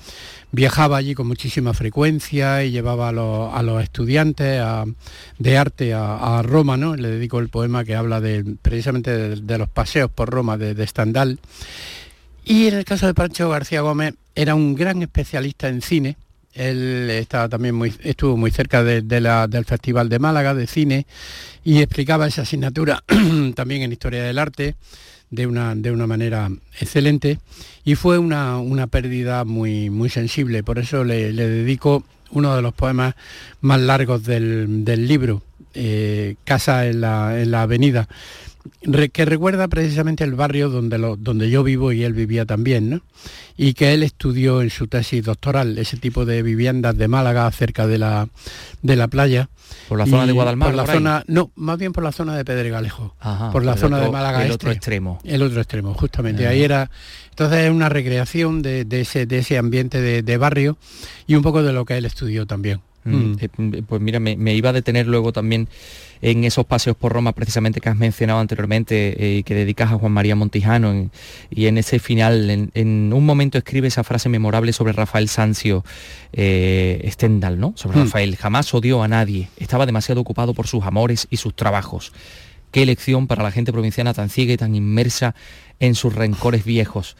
J: viajaba allí con muchísima frecuencia y llevaba a los, estudiantes de arte a, Roma, ¿no? Le dedico el poema que habla de, precisamente de, los paseos por Roma de, de, Stendhal. Y en el caso de Pancho García Gómez, era un gran especialista en cine. Él estaba también muy, estuvo muy cerca del Festival de Málaga de Cine y explicaba esa asignatura <clears throat> también en Historia del Arte de una, de una manera excelente y fue una, pérdida muy, muy sensible. Por eso le, dedico uno de los poemas más largos del, libro, eh, Casa en la, en la Avenida, que recuerda precisamente el barrio donde, lo, donde yo vivo y él vivía también, ¿no? y que él estudió en su tesis doctoral, ese tipo de viviendas de Málaga cerca de la, de la playa.
B: ¿Por la zona de Guadalmar?
J: Por la zona, no, más bien por la zona de Pedregalejo, por la zona de Málaga.
B: El otro este. extremo.
J: El otro extremo, justamente. Ahí era, entonces es una recreación de, ese, de ese ambiente de barrio y un poco de lo que él estudió también. Mm.
B: Mm. Eh, pues mira, me, iba a detener luego también en esos paseos por Roma precisamente que has mencionado anteriormente y eh, que dedicas a Juan María Montijano y en ese final, en, un momento escribe esa frase memorable sobre Rafael Sancio eh, Stendhal, ¿no? Sobre mm. Rafael, jamás odió a nadie, estaba demasiado ocupado por sus amores y sus trabajos. Qué elección para la gente provinciana tan ciega y tan inmersa en sus rencores viejos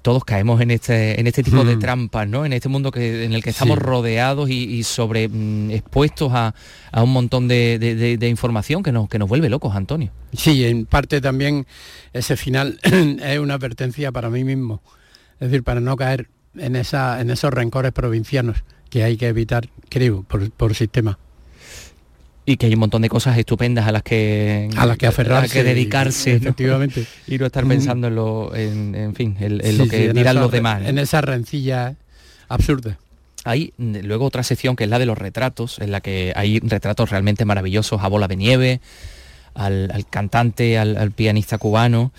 B: todos caemos en este, en este tipo de hmm. trampas, ¿no? En este mundo que, en el que estamos rodeados y, sobre mm, expuestos a, un montón de, información que nos, que nos vuelve locos, Antonio.
J: Sí, en parte también ese final <clears throat> es una advertencia para mí mismo. Es decir, para no caer en, esa, en esos rencores provincianos que hay que evitar, creo, por, por sistema
B: y que hay un montón de cosas estupendas a las que
J: a las que aferrarse
B: que dedicarse
J: efectivamente. <laughs>
B: Y no estar pensando en lo en, fin en, lo que dirán los demás
J: en esa rencilla absurda.
B: Hay luego otra sección que es la de los retratos en la que hay retratos realmente maravillosos a bola de nieve al, cantante al, pianista cubano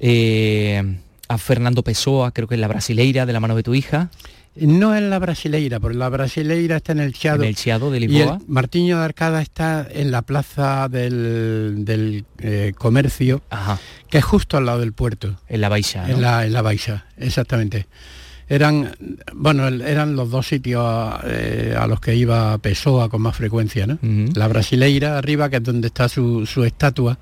B: eh, a Fernando Pessoa creo que es la brasileira de la mano de tu hija
J: No es la brasileira, porque la brasileira está en el Chiado.
B: ¿En el Chiado de
J: Y el
B: Lisboa?
J: Martiño de Arcada está en la plaza del, del, eh, comercio,
B: Ajá,
J: que es justo al lado del puerto.
B: en la Baixa, ¿no?
J: En la, en la Baixa, exactamente. Eran, bueno, eran los dos sitios eh, a los que iba Pessoa con más frecuencia, ¿no? La Brasileira arriba, que es donde está su, su estatua,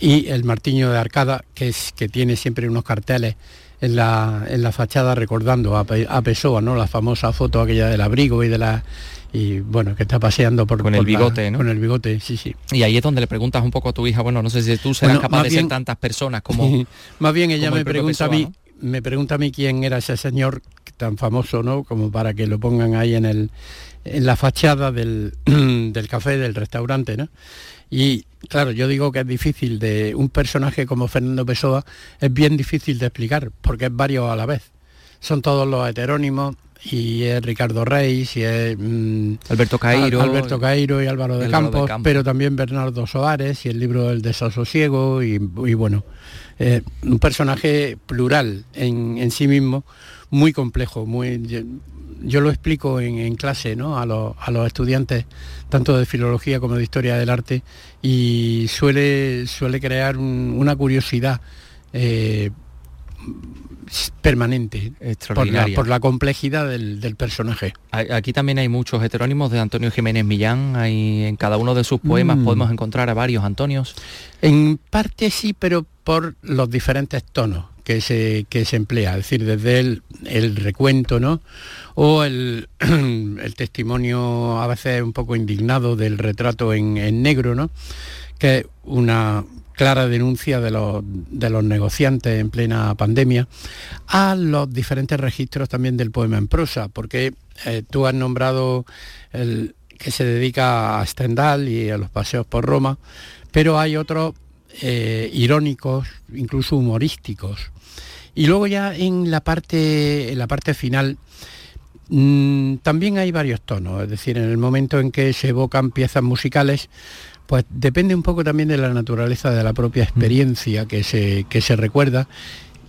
J: y el Martiño de Arcada, que, es, que tiene siempre unos carteles en la, en la fachada recordando a, Pe- a Pessoa, ¿no? La famosa foto aquella del abrigo y de la... Y bueno, que está paseando por...
B: Con el
J: la-
B: bigote, ¿no?
J: Con el bigote, sí, sí.
B: Y ahí es donde le preguntas un poco a tu hija, bueno, no sé si tú serás
J: Bueno,
B: capaz de
J: bien-
B: ser tantas personas como... <laughs>
J: Más bien ella me pregunta a mí, me pregunta a mí quién era ese señor tan famoso, ¿no? Como para que lo pongan ahí en el en la fachada del, <clears throat> del café del restaurante, ¿no? Y claro, yo digo que es difícil de un personaje como Fernando Pessoa es bien difícil de explicar porque es varios a la vez. Son todos los heterónimos y es Ricardo Reis y es mm,
B: Alberto Cairo.
J: Al- Alberto Cairo y Álvaro de, Campos,
B: Campos.
J: pero también Bernardo Soares y el libro El desasosiego y, y bueno, eh, un personaje plural en, en sí mismo, muy complejo, muy yo, lo explico en, en clase ¿no? a, los, a los estudiantes tanto de filología como de historia del arte y suele, suele crear un- una curiosidad eh, permanente por la, por la complejidad del, del personaje.
B: Aquí también hay muchos heterónimos de Antonio Jiménez Millán. Hay, en cada uno de sus poemas
J: Mm.
B: podemos encontrar a varios Antonios.
J: En parte sí, pero por los diferentes tonos que se, que se emplea, es decir, desde el, el recuento, ¿no? O el, <clears throat> el testimonio a veces un poco indignado del retrato en, en negro, ¿no? Que es una clara denuncia de los, de los negociantes en plena pandemia, a los diferentes registros también del poema en prosa, porque eh, tú has nombrado el que se dedica a Stendhal y a los paseos por Roma, pero hay otros eh, irónicos, incluso humorísticos. Y luego ya en la parte, en la parte final mm, también hay varios tonos, es decir, en el momento en que se evocan piezas musicales, pues depende un poco también de la naturaleza de la propia experiencia que se, que se recuerda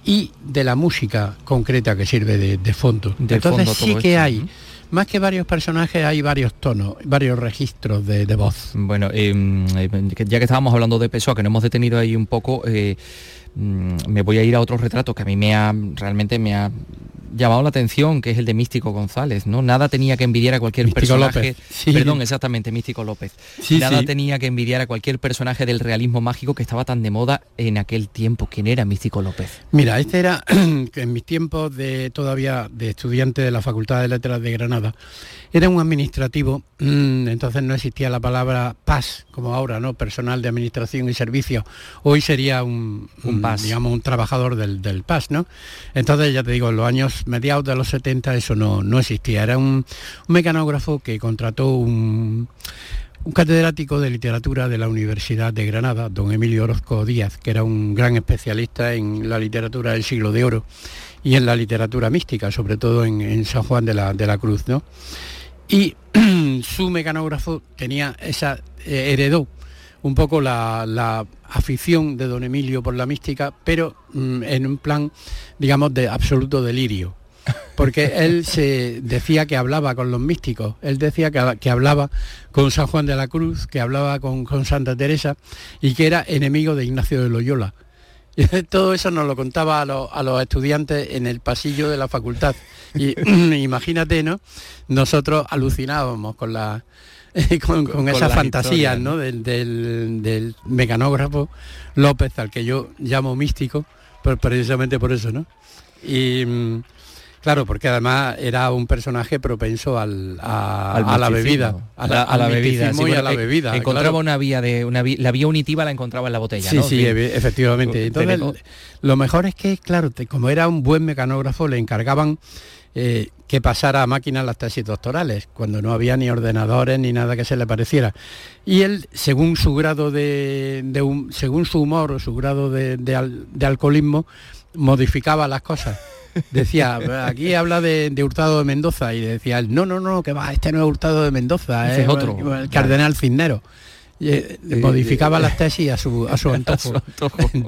J: y de la música concreta que sirve de, de fondo.
B: De
J: Entonces
B: fondo
J: sí que
B: esto,
J: hay, más que varios personajes, hay varios tonos, varios registros de, de voz.
B: Bueno, eh, eh, ya que estábamos hablando de Pessoa, que nos hemos detenido ahí un poco, eh, me voy a ir a otro retrato que a mí me ha realmente me ha llamado la atención, que es el de Místico González, ¿no? Nada tenía que envidiar a cualquier
J: Místico
B: personaje.
J: Sí.
B: Perdón, exactamente, Místico López.
J: Sí,
B: Nada
J: sí.
B: tenía que envidiar a cualquier personaje del realismo mágico que estaba tan de moda en aquel tiempo. ¿Quién era Místico López?
J: Mira, este era <clears throat> en mis tiempos de todavía de estudiante de la Facultad de Letras de Granada. Era un administrativo, mm, entonces no existía la palabra PAS, como ahora, ¿no? Personal de Administración y Servicios. Hoy sería un,
B: Un PAS.
J: digamos, un trabajador del, del PAS, ¿no? Entonces, ya te digo, en los años mediados de los 70 eso no, no existía. Era un, mecanógrafo que contrató un, un catedrático de literatura de la Universidad de Granada, don Emilio Orozco Díaz, que era un gran especialista en la literatura del siglo de oro y en la literatura mística, sobre todo en, en San Juan de la, de la Cruz, ¿no? Y <clears throat> su mecanógrafo tenía esa, eh, heredó un poco la, la afición de don Emilio por la mística, pero mm, en un plan, digamos, de absoluto delirio porque <laughs> él se decía que hablaba con los místicos, él decía que, que hablaba con San Juan de la Cruz, que hablaba con, con Santa Teresa y que era enemigo de Ignacio de Loyola. <laughs> Y todo eso nos lo contaba a, los- a los estudiantes en el pasillo de la facultad. Y <clears throat> imagínate, ¿no? Nosotros alucinábamos con la <laughs> con, con
B: Con
J: esas fantasías, ¿no? Del, del- del mecanógrafo López, al que yo llamo místico, pero precisamente por eso, ¿no? Y mm, claro, porque además era un personaje propenso al, a,
B: Al
J: a la bebida, a la,
B: a la bebida, sí,
J: y a
B: bueno,
J: la bebida.
B: Encontraba
J: claro.
B: una vía de una vi- la vía unitiva la encontraba en la botella,
J: Sí,
B: ¿no?
J: sí,
B: En fin.
J: evi- efectivamente. Entonces, lo mejor es que, claro, te- como era un buen mecanógrafo, le encargaban eh, que pasara a máquinas las tesis doctorales, cuando no había ni ordenadores ni nada que se le pareciera. Y él, según su grado de, según su humor o su grado de, de al- de alcoholismo, modificaba las cosas. Decía, <laughs> aquí habla de, de Hurtado de Mendoza y decía él, no, no, no, que va, este no es Hurtado de Mendoza, es
B: es otro.
J: el cardenal Cisnero.
M: Eh, modificaba las tesis a su, a su <laughs> antojo.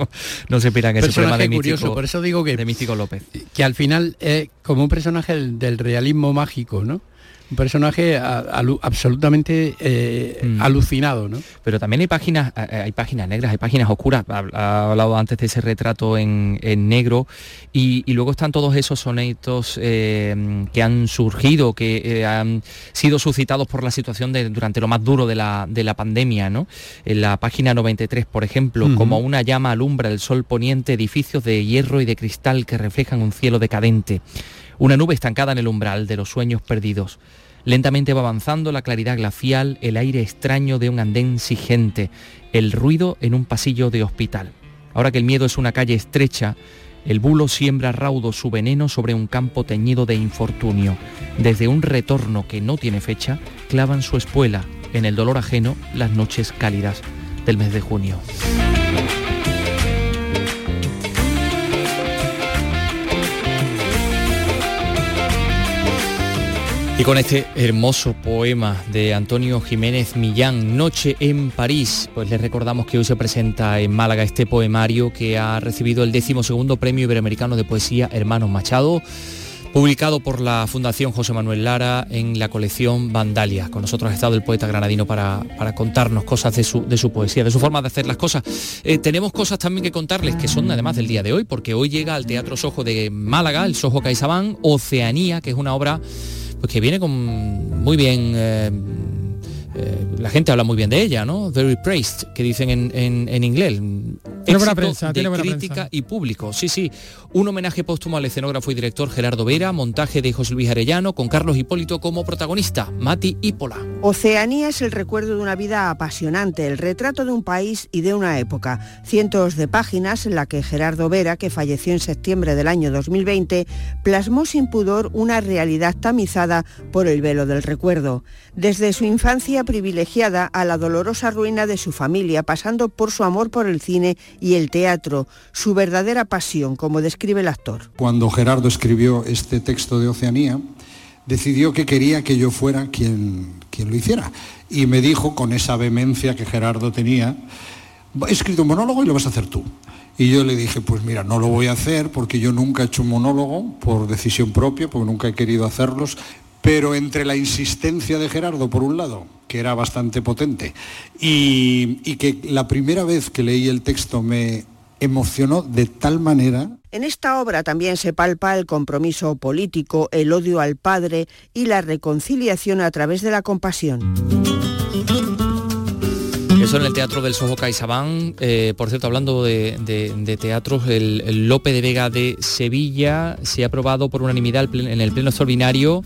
M: <laughs>
B: no se piran ese problema de
M: curioso, por eso digo que,
B: de Místico López.
M: Que al final es como un personaje del realismo mágico, ¿no? Un personaje absolutamente eh, mm. alucinado, ¿no?
B: Pero también hay páginas, hay páginas negras, hay páginas oscuras. Ha, hablado antes de ese retrato en, negro y, luego están todos esos sonetos eh, que han surgido, que eh, han sido suscitados por la situación de, durante lo más duro de la, de la pandemia, ¿no? En la página 93, por ejemplo, como una llama alumbra el sol poniente, edificios de hierro y de cristal que reflejan un cielo decadente. Una nube estancada en el umbral de los sueños perdidos. Lentamente va avanzando la claridad glacial, el aire extraño de un andén sigente, el ruido en un pasillo de hospital. Ahora que el miedo es una calle estrecha, el bulo siembra raudo su veneno sobre un campo teñido de infortunio. Desde un retorno que no tiene fecha, clavan su espuela en el dolor ajeno las noches cálidas del mes de junio. Y con este hermoso poema de Antonio Jiménez Millán, Noche en París, pues les recordamos que hoy se presenta en Málaga este poemario que ha recibido el segundo Premio Iberoamericano de Poesía Hermanos Machado, publicado por la Fundación José Manuel Lara en la colección Vandalia. Con nosotros ha estado el poeta granadino para, para contarnos cosas de su, de su, poesía, de su forma de hacer las cosas. Eh, tenemos cosas también que contarles que son además del día de hoy, porque hoy llega al Teatro Sojo de Málaga, el Sojo Caizabán, Oceanía, que es una obra pues que viene con muy bien eh, eh, la gente habla muy bien de ella, ¿no? Very praised, que dicen en, inglés.
D: Tiene buena prensa,
B: de crítica y público. Sí, sí. Un homenaje póstumo al escenógrafo y director Gerardo Vera, montaje de José Luis Arellano, con Carlos Hipólito como protagonista, Mati Pola.
N: Oceanía es el recuerdo de una vida apasionante, el retrato de un país y de una época. Cientos de páginas en la que Gerardo Vera, que falleció en septiembre del año 2020, plasmó sin pudor una realidad tamizada por el velo del recuerdo. Desde su infancia privilegiada a la dolorosa ruina de su familia, pasando por su amor por el cine y el teatro, su verdadera pasión, como describe el actor.
O: Cuando Gerardo escribió este texto de Oceanía, decidió que quería que yo fuera quien, quien lo hiciera. Y me dijo con esa vehemencia que Gerardo tenía, he escrito un monólogo y lo vas a hacer tú. Y yo le dije, pues mira, no lo voy a hacer porque yo nunca he hecho un monólogo por decisión propia, porque nunca he querido hacerlos, pero entre la insistencia de Gerardo, por un lado, que era bastante potente, y, que la primera vez que leí el texto me emocionó de tal manera
N: en esta obra también se palpa el compromiso político, el odio al padre y la reconciliación a través de la compasión.
B: Eso en el Teatro del Soho CaixaBank. Eh, por cierto, hablando de, teatros, el, Lope de Vega de Sevilla se ha aprobado por unanimidad en el Pleno Extraordinario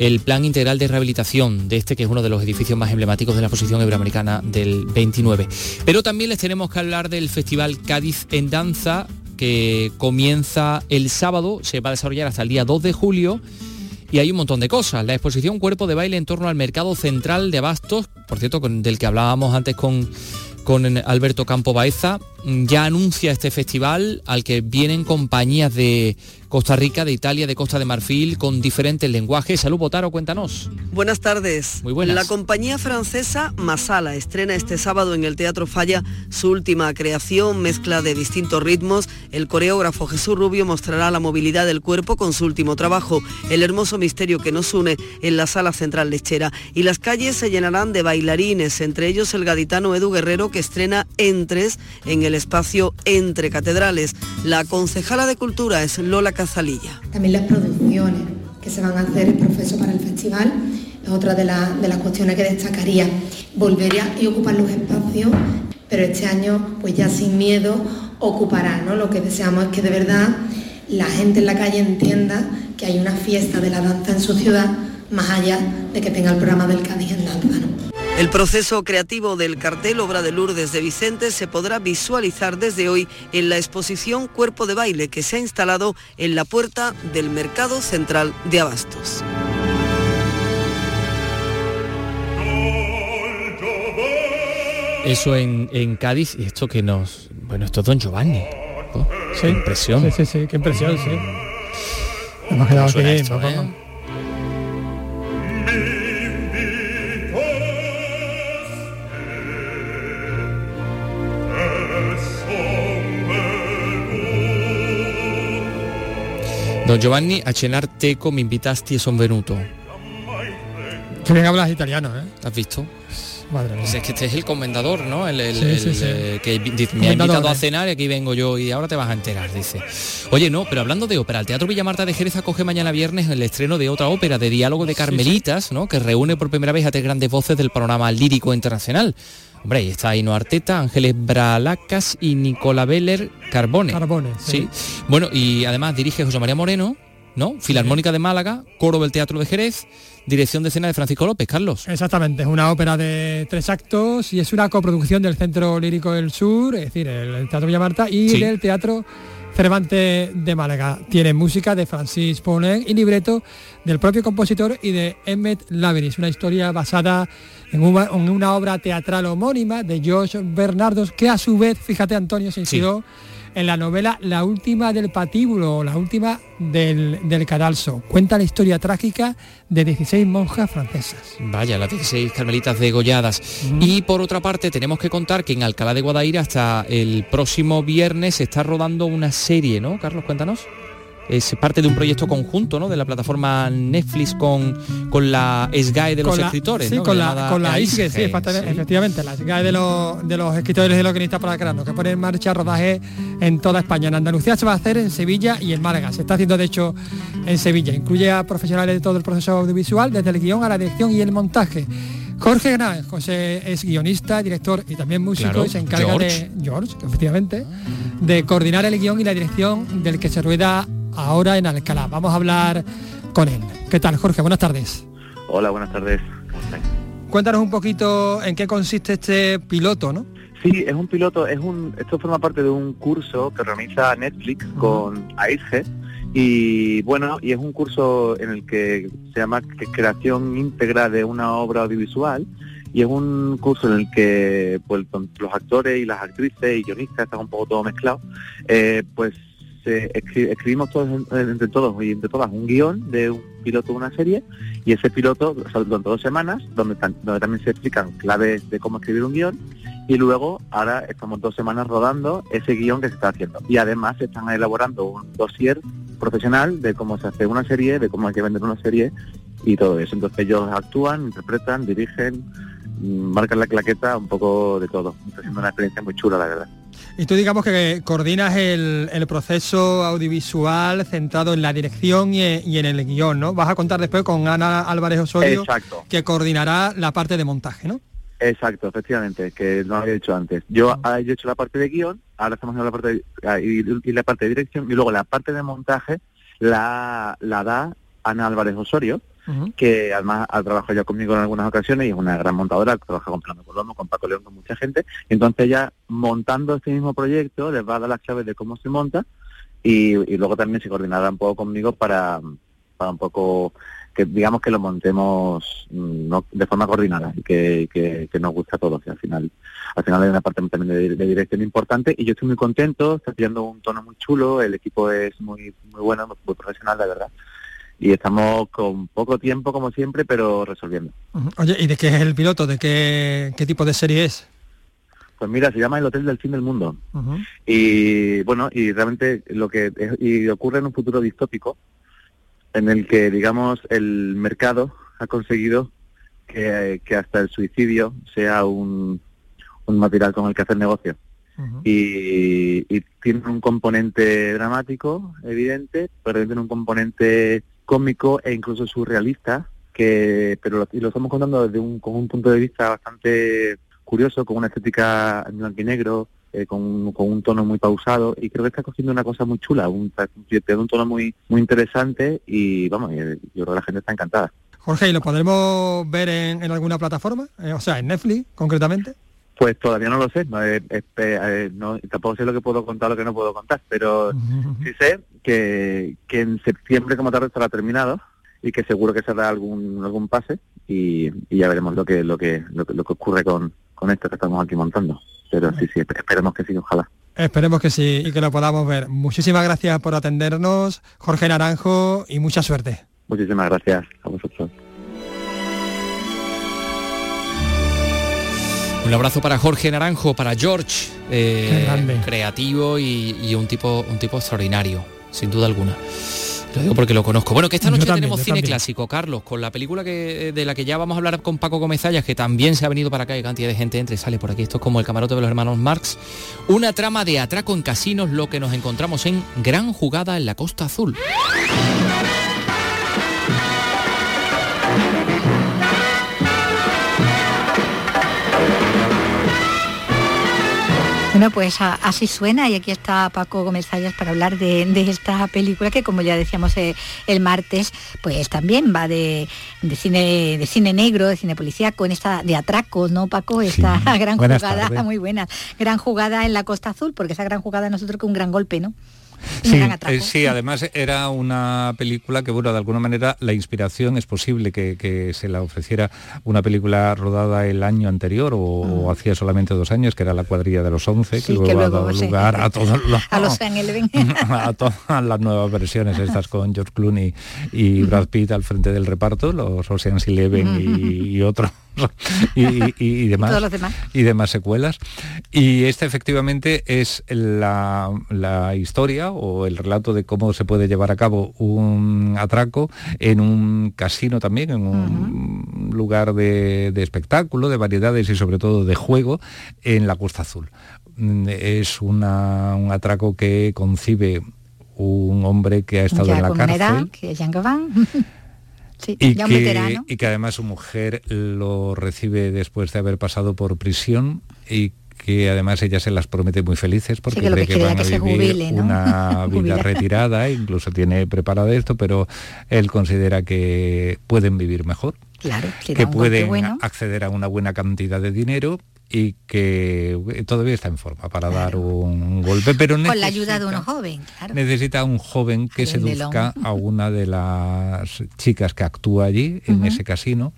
B: el Plan Integral de Rehabilitación de este, que es uno de los edificios más emblemáticos de la exposición iberoamericana del 29. Pero también les tenemos que hablar del Festival Cádiz en Danza, que comienza el sábado, se va a desarrollar hasta el día 2 de julio. Y hay un montón de cosas. La exposición Cuerpo de Baile en torno al mercado central de Abastos, por cierto, del que hablábamos antes con, con Alberto Campo Baeza, ya anuncia este festival al que vienen compañías de Costa Rica, de Italia, de Costa de Marfil, con diferentes lenguajes. Salud, Botaro, cuéntanos.
P: Buenas tardes.
B: Muy buenas.
P: La compañía francesa Masala estrena este sábado en el Teatro Falla su última creación, mezcla de distintos ritmos. El coreógrafo Jesús Rubio mostrará la movilidad del cuerpo con su último trabajo, el hermoso misterio que nos une en la sala central lechera. Y las calles se llenarán de bailarines, entre ellos el gaditano Edu Guerrero, que estrena Entres en el espacio Entre Catedrales. La concejala de Cultura es Lola
Q: también las producciones que se van a hacer el profesor para el festival es otra de, de las cuestiones que destacaría. Volver y ocupar los espacios, pero este año pues ya sin miedo ocupará, ¿no? Lo que deseamos es que de verdad la gente en la calle entienda que hay una fiesta de la danza en su ciudad, más allá de que tenga el programa del Cádiz en danza.
P: El proceso creativo del cartel Obra de Lourdes de Vicente se podrá visualizar desde hoy en la exposición Cuerpo de Baile que se ha instalado en la puerta del Mercado Central de Abastos.
B: Eso en, Cádiz y esto que nos... Bueno, esto es Don Giovanni.
D: Qué
B: impresión.
D: Sí, sí, sí, qué impresión, sí. Hemos quedado aquí,
B: Don Giovanni, a cenar teco me invitaste son venuto.
D: Que bien hablas italiano, ¿eh?
B: ¿Has visto?
D: Madre mía.
B: Pues es que este es el comendador, ¿no? El, el-
D: Sí,
B: el,
D: sí, sí.
B: eh, que me ha invitado a
D: eh.
B: cenar y aquí vengo yo y ahora te vas a enterar, dice. Oye, no, pero hablando de ópera, el Teatro Villa Marta de Jerez acoge mañana viernes el estreno de otra ópera de diálogo de Carmelitas, ¿no? Que reúne por primera vez a tres grandes voces del panorama lírico internacional. Hombre, ahí está Aino Arteta, Ángeles Bralacas y Nicola Beller Carbone.
D: Carbone, sí.
B: sí. Bueno, y además dirige José María Moreno, ¿no? Filarmónica de Málaga, coro del Teatro de Jerez, dirección de escena de Francisco López, Carlos.
D: Exactamente, es una ópera de tres actos y es una coproducción del Centro Lírico del Sur, es decir, el Teatro Villamarta y
B: Sí.
D: del Teatro Cervantes de Málaga. Tiene música de Francis Poulenc y libreto del propio compositor y de Emmet Laveris, una historia basada en una, en una obra teatral homónima de George Bernardos, que a su vez, fíjate Antonio, se inspiró en la novela La última del patíbulo, o la última del, del cadalso. Cuenta la historia trágica de 16 monjas francesas.
B: Vaya, las 16 carmelitas degolladas. Y por otra parte, tenemos que contar que en Alcalá de Guadaira hasta el próximo viernes se está rodando una serie, ¿no? Carlos, cuéntanos. Es parte de un proyecto conjunto, ¿no? De la plataforma Netflix con, con la SGAE de los
D: Con la-
B: escritores,
D: sí,
B: ¿no?
D: con la, con la ISGE, sí, efectivamente, efectivamente, la ISGE de los, de los escritores y los guionistas para crearnos, que pone en marcha rodaje en toda España. En Andalucía se va a hacer en Sevilla y en Málaga. Se está haciendo, de hecho, en Sevilla. Incluye a profesionales de todo el proceso audiovisual, desde el guion a la dirección y el montaje. Jorge Gran, José es guionista, director y también músico
B: Claro,
D: y se encarga
B: George.
D: de George, efectivamente, de coordinar el guion y la dirección del que se rueda ahora en Alcalá. Vamos a hablar con él. ¿Qué tal, Jorge? Buenas tardes.
R: Hola, buenas tardes.
D: Cuéntanos un poquito en qué consiste este piloto, ¿no?
R: Sí, es un piloto, es un, esto forma parte de un curso que organiza Netflix con AISGE y bueno, y es un curso en el que se llama creación íntegra de una obra audiovisual y es un curso en el que pues los actores y las actrices y guionistas están un poco todo mezclado, eh, pues escribimos todos en- entre todos y entre todas un guion de un piloto de una serie y ese piloto o sea, durante dos semanas donde, donde también se explican claves de cómo escribir un guion y luego ahora estamos dos semanas rodando ese guion que se está haciendo y además se están elaborando un dossier profesional de cómo se hace una serie, de cómo hay que vender una serie y todo eso. Entonces ellos actúan, interpretan, dirigen, mm, marcan la claqueta, un poco de todo. Está siendo una experiencia muy chula, la verdad.
D: Y tú digamos que coordinas el, el proceso audiovisual centrado en la dirección y, y en el guion, ¿no? Vas a contar después con Ana Álvarez Osorio,
R: Exacto.
D: que coordinará la parte de montaje, ¿no?
R: Exacto, efectivamente, que no había dicho antes. Yo, ah, yo he hecho la parte de guion, ahora estamos haciendo la parte de, ah, y, y la parte de dirección, y luego la parte de montaje la, la da Ana Álvarez Osorio, que además ha trabajado ya conmigo en algunas ocasiones y es una gran montadora, trabaja con Fernando Colomo, con Paco León, con mucha gente. Entonces ya montando este mismo proyecto les va a dar las claves de cómo se monta y, luego también se coordinará un poco conmigo para, para un poco que digamos que lo montemos mm, no- de forma coordinada y que, que, que nos guste a todos. Y al final, al final hay una parte también de, dirección importante y yo estoy muy contento, está teniendo un tono muy chulo, el equipo es muy muy bueno, muy profesional, la verdad. Y estamos con poco tiempo, como siempre, pero resolviendo.
D: Oye, ¿y de qué es el piloto? ¿De qué, qué tipo de serie es?
R: Pues mira, se llama El Hotel del Fin del Mundo. Y bueno, y realmente lo que es- y ocurre en un futuro distópico en el que, digamos, el mercado ha conseguido que, que hasta el suicidio sea un, un material con el que hacer negocio. y, y tiene un componente dramático, evidente, pero tiene un componente cómico e incluso surrealista, que pero lo, y lo estamos contando desde un, con un punto de vista bastante curioso, con una estética en blanco y negro, eh, con, con un tono muy pausado, y creo que está cogiendo una cosa muy chula, un, tiene un tono muy muy interesante y vamos, yo creo que la gente está encantada.
D: Jorge, ¿y lo podremos ver en, en alguna plataforma? Eh, o sea, en Netflix, concretamente.
R: Pues todavía no lo sé, no, eh, eh, eh, no, tampoco sé lo que puedo contar, lo que no puedo contar, pero sí sé que, que en septiembre como tarde estará terminado y que seguro que se hará algún algún pase y, y ya veremos lo que lo que lo que, lo que ocurre con, con esto que estamos aquí montando. Pero sí, sí, esperemos que sí, ojalá.
D: Esperemos que sí y que lo podamos ver. Muchísimas gracias por atendernos, Jorge Naranjo, y mucha suerte.
R: Muchísimas gracias a vosotros.
B: Un abrazo para Jorge Naranjo, para George, eh, creativo y, y un tipo un tipo extraordinario, sin duda alguna. Lo digo porque lo conozco. Bueno, que esta noche
D: también,
B: tenemos cine
D: también.
B: clásico, Carlos, con la película que, de la que ya vamos a hablar con Paco Gómez Zayas, que también se ha venido para acá y cantidad de gente entre y sale por aquí. Esto es como el camarote de los hermanos Marx. Una trama de atraco en casinos, lo que nos encontramos en Gran Jugada en la Costa Azul.
F: Bueno, pues a- así suena y aquí está Paco Gómez Zayas para hablar de, de esta película que como ya decíamos eh, el martes, pues también va de, de cine de cine negro, de cine policíaco, en esta de atraco, ¿no, Paco? Esta <laughs> gran
S: Buenas
F: jugada, muy buena, gran jugada en la Costa Azul, porque esa gran jugada nosotros que un gran golpe, ¿no? <laughs>
S: Sí,
F: gran
S: eh, sí, además era una película que, bueno, de alguna manera la inspiración es posible que, que se la ofreciera una película rodada el año anterior o, o hacía solamente dos años, que era La cuadrilla de los once.
F: Sí,
S: que
F: que
S: luego ha dado
F: sí.
S: lugar a todos <laughs> los... <laughs>
F: A
S: todas las nuevas versiones estas con George Clooney y Brad Pitt al frente del reparto, los Ocean's Eleven y, y otros <laughs> y, y- y demás y demás secuelas. Y esta efectivamente es la, la historia o el relato de cómo se puede llevar a cabo un atraco en un casino también, en un lugar de, de espectáculo, de variedades y sobre todo de juego en la Costa Azul. Mm, Es una- un atraco que concibe un hombre que ha estado
F: ya
S: en la
F: con edad,
S: cárcel
F: que. <laughs> sí,
S: y
F: ya un
S: que,
F: veterano.
S: y que además su mujer lo recibe después de haber pasado por prisión y que además ella se las promete muy felices porque
F: que lo
S: cree
F: que
S: que, van a
F: que
S: vivir
F: jubile, ¿no?
S: una <laughs> vida retirada, incluso tiene preparado esto, pero él considera que pueden vivir mejor,
F: Claro,
S: que pueden
F: bueno.
S: acceder a una buena cantidad de dinero y que todavía está en forma para dar un golpe, pero
F: Con la
S: necesita-
F: ayuda de uno joven, claro.
S: necesita un joven que seduzca a una de las chicas que actúa allí en ese casino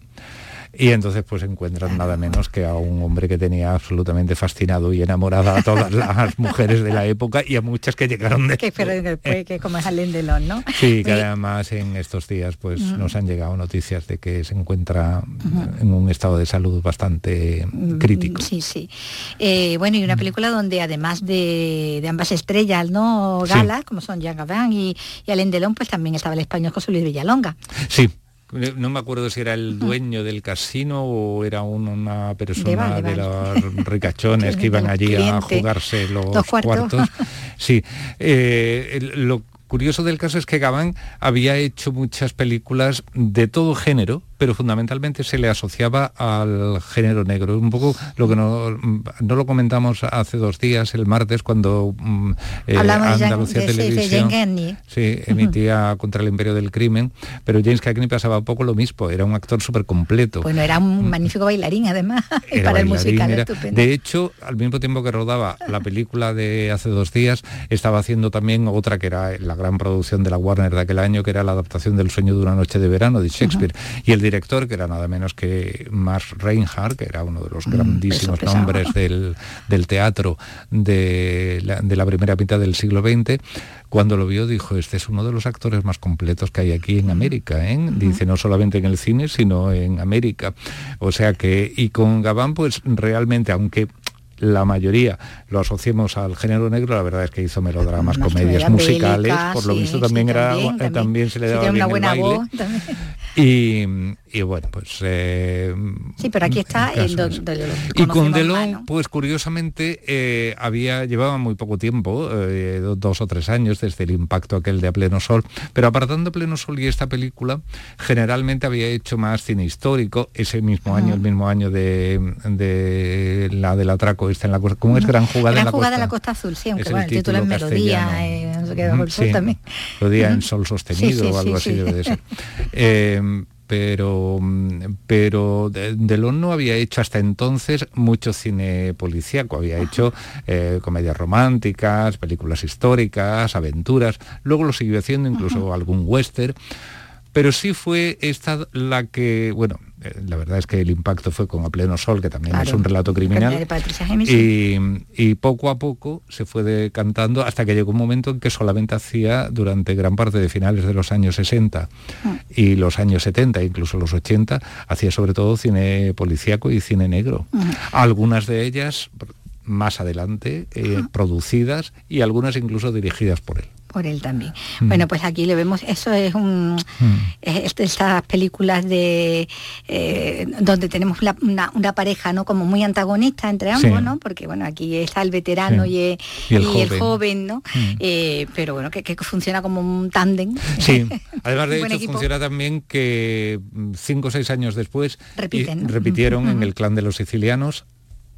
S: y entonces pues encuentran nada menos que a un hombre que tenía absolutamente fascinado y enamorada a todas las <laughs> mujeres de la época y a muchas que llegaron de
F: Que pero después que como es Alain Delon, ¿no?
S: Sí, que además en estos días pues
F: Ujú.
S: nos han llegado noticias de que se encuentra en un estado de salud bastante crítico.
F: Mm, Sí, sí. Eh, bueno, y una película donde además de, de ambas estrellas, ¿no?
S: Sí.
F: Galas, como son Jean Gabin y, y Alain Delon, pues también estaba el español José Luis Villalonga.
S: Sí. No me acuerdo si era el dueño del casino o era un- una persona
F: De
S: los <laughs> ricachones que iban allí a jugarse los,
F: Los cuartos.
S: cuartos. Sí, eh, lo curioso del caso es que Gabán había hecho muchas películas de todo género, pero fundamentalmente se le asociaba al género negro. Un poco lo que no, no lo comentamos hace dos días, el martes, cuando mm, eh,
F: de
S: Andalucía
F: de- sí, de
S: Televisión
F: Gagné.
S: sí, emitía <laughs> contra el imperio del crimen, pero James Cagney pasaba un poco lo mismo, era un actor súper completo.
F: Bueno, era un magnífico bailarín además, <laughs> y para el musical
S: era-
F: estupendo.
S: De hecho, al mismo tiempo que rodaba la película de hace dos días, estaba haciendo también otra que era la gran producción de la Warner de aquel año, que era la adaptación del Sueño de una noche de verano de Shakespeare. Y el director, que era nada menos que Max Reinhardt, que era uno de los grandísimos
F: peso pesado.
S: nombres del, del teatro de la, de la primera mitad del siglo XX, cuando lo vio dijo, este es uno de los actores más completos que hay aquí en América, ¿eh? dice no solamente en el cine, sino en América. O sea que, y con Gabán, pues realmente, aunque la mayoría lo asociemos al género negro, la verdad es que hizo melodramas, comedias musicales, por lo
F: sí,
S: visto
F: sí,
S: también era
F: también,
S: eh,
F: también.
S: también se le daba bien
F: una
S: el
F: buena
S: baile.
F: voz. <laughs>
S: Y, y bueno, pues eh,
F: Sí, pero aquí está
S: el
F: do- do-
S: y con Delon, pues curiosamente, eh, había llevaba muy poco tiempo, eh, do- dos o tres años desde el impacto aquel de A Pleno Sol, pero apartando Pleno Sol y esta película, generalmente había hecho más cine histórico, ese mismo año, el mismo año de, de la del atraco, esta en la costa, ¿cómo es? Gran jugada en la
F: jugada
S: costa.
F: la Costa Azul, sí, aunque
S: el
F: bueno, el título es Melodía, eh, no sé qué, bajo el sol
S: Sí,
F: también.
S: Melodía en sol sostenido o algo
F: sí,
S: así
F: sí.
S: debe de ser. <laughs> Eh, pero mm, pero de- Delon no había hecho hasta entonces mucho cine policíaco, había hecho eh, comedias románticas, películas históricas, aventuras, luego lo siguió haciendo incluso algún western, pero sí fue esta la que, bueno, la verdad es que el impacto fue con A Pleno Sol, que también es un relato criminal. Y, y poco a poco se fue decantando hasta que llegó un momento en que solamente hacía durante gran parte de finales de los años 60
F: Ah.
S: y los años 70, incluso los 80, hacía sobre todo cine policíaco y cine negro. Algunas de ellas más adelante eh, producidas y algunas incluso dirigidas por él.
F: Por él también. Mm. Bueno, pues aquí le vemos, eso es un mm. estas películas de eh, donde tenemos una, pareja, ¿no? Como muy antagonista entre ambos, ¿no? Porque bueno, aquí está el veterano y, el joven, ¿no? Mm. Eh, pero bueno, que, funciona como un tándem.
S: Sí, <laughs> además de hecho funciona también que cinco o seis años después repitieron en el clan de los sicilianos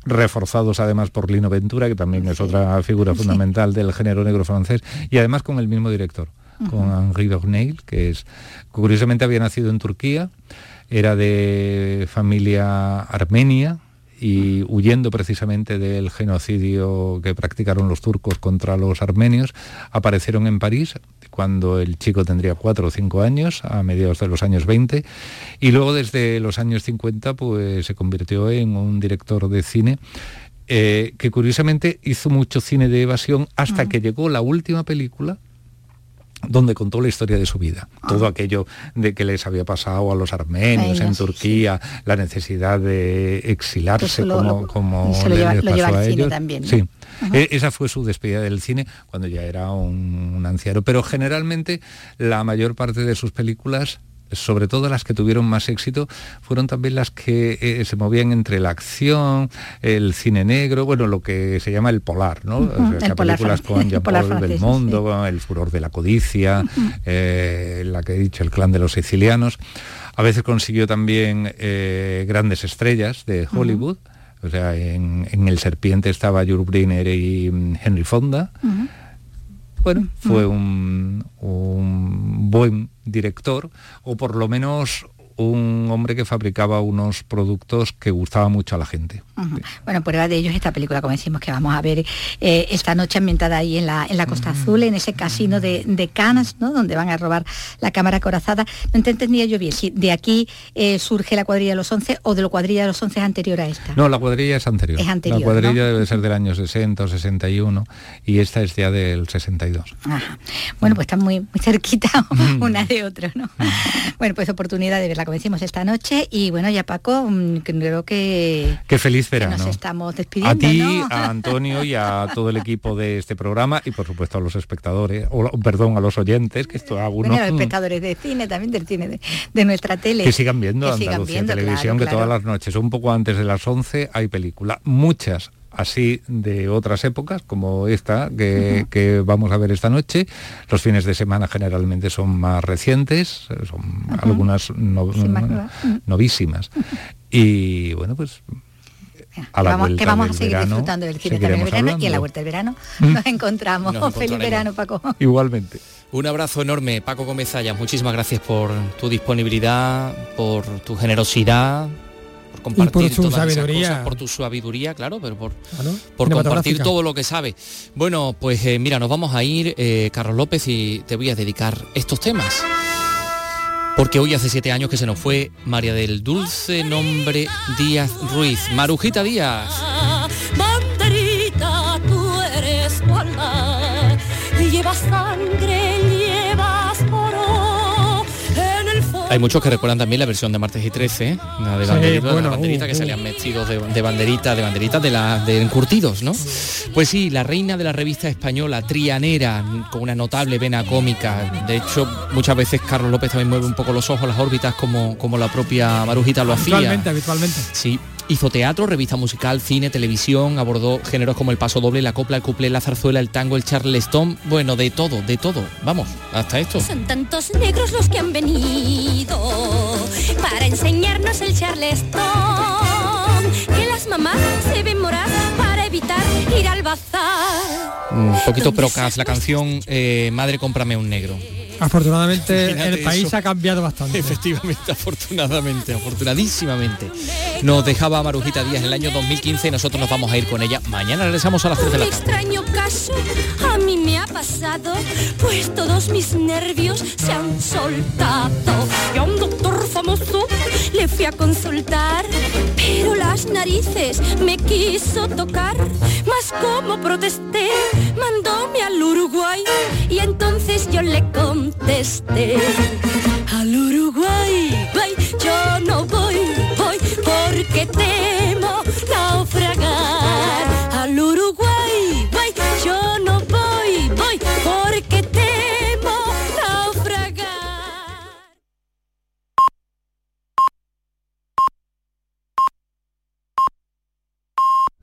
S: reforzados además por Lino Ventura, que también es otra figura fundamental del género negro francés, y además con el mismo director, con Henri Dorneil, que es curiosamente había nacido en Turquía, era de familia armenia, y huyendo precisamente del genocidio que practicaron los turcos contra los armenios, aparecieron en París cuando el chico tendría cuatro o cinco años, a mediados de los años 20, y luego desde los años 50 pues, se convirtió en un director de cine eh, que curiosamente hizo mucho cine de evasión hasta que llegó la última película donde contó la historia de su vida, ah. todo aquello de que les había pasado a los armenios en Turquía, la necesidad de exilarse como, como pasó a ellos. También, Sí. E, esa fue su despedida del cine cuando ya era un anciano. Pero generalmente la mayor parte de sus películas sobre todo las que tuvieron más éxito, fueron también las que eh, se movían entre la acción, el cine negro, bueno, lo que se llama el polar, ¿no? películas con Jean-Paul Belmondo, El furor de la codicia, eh, la que he dicho, El clan de los sicilianos. A veces consiguió también eh, grandes estrellas de Hollywood. O sea, en, El Serpiente estaba Jules Briner y mm, Henry Fonda bueno, fue un, un, buen director, o por lo menos un hombre que fabricaba unos productos que gustaba mucho a la gente.
F: Bueno, prueba de ello es esta película, como decimos, que vamos a ver eh, esta noche ambientada ahí en la, en la Costa Azul, en ese casino de, de Cannes, ¿no? donde van a robar la cámara corazada. No te entendía yo bien si de aquí eh, surge la cuadrilla de los 11 o de la cuadrilla de los 11 es anterior a esta.
S: No, la cuadrilla es anterior.
F: Es anterior
S: la cuadrilla debe ser del año 60 o 61 y esta es ya del 62.
F: Bueno, pues están muy, muy cerquita <laughs> una de otra, ¿no? Bueno, pues oportunidad de verla como decimos esta noche. Y bueno ya Paco mm, creo que
S: qué feliz verano.
F: nos estamos despidiendo
S: a ti a Antonio y a todo el equipo de este programa y por supuesto a los espectadores o perdón a los oyentes que esto algunos
F: bueno, los espectadores de cine también del cine de, nuestra tele.
S: que sigan viendo Andalucía Televisión que todas las noches un poco antes de las 11 hay película. Muchas así de otras épocas, como esta que, vamos a ver esta noche. Los fines de semana generalmente son más recientes, son algunas novísimas. Y bueno, pues
F: a la vamos, que vamos a seguir disfrutando del cine también verano y en la vuelta del verano nos encontramos. Feliz verano, Paco.
S: Igualmente.
B: Un abrazo enorme, Paco Gómez Muchísimas gracias por tu disponibilidad, por tu generosidad, compartir por su sabiduría. por tu sabiduría, claro, pero por, por compartir todo lo que sabe. Bueno, pues eh, mira, nos vamos a ir, eh, Carlos López, y te voy a dedicar estos temas. Porque hoy hace siete años que se nos fue María del Dulce Nombre Díaz Ruiz. Marujita Díaz. Hay muchos que recuerdan también la versión de Martes y 13, la de banderita, que uh, salían vestidos de, banderita, de banderita de la de encurtidos, ¿no? Pues sí, la reina de la revista española, Trianera, con una notable vena cómica. De hecho, muchas veces Carlos López también mueve un poco los ojos, las órbitas, como, como la propia Marujita lo hacía.
D: Habitualmente, habitualmente.
B: Sí, Hizo teatro, revista musical, cine, televisión, abordó géneros como el paso doble, la copla, el cuplé, la zarzuela, el tango, el charleston, bueno, de todo, de todo. Vamos, hasta esto.
T: Son tantos negros los que han venido para enseñarnos el charleston, que las mamás se ven morar para evitar ir al bazar.
B: Un poquito procas la canción eh, Madre cómprame un negro.
D: Afortunadamente el país ha cambiado bastante.
B: Efectivamente, <laughs> afortunadamente, afortunadísimamente. Nos dejaba Marujita Díaz en el año 2015 y nosotros nos vamos a ir con ella. Mañana regresamos a las 3 de la tarde.
T: extraño caso a mí me ha pasado, pues todos mis nervios se han soltado. Y a un doctor famoso le fui a consultar, pero las narices me quiso tocar. Más como protesté, mandóme al Uruguay y entonces yo le contesté. Al Uruguay, yo no voy, voy porque te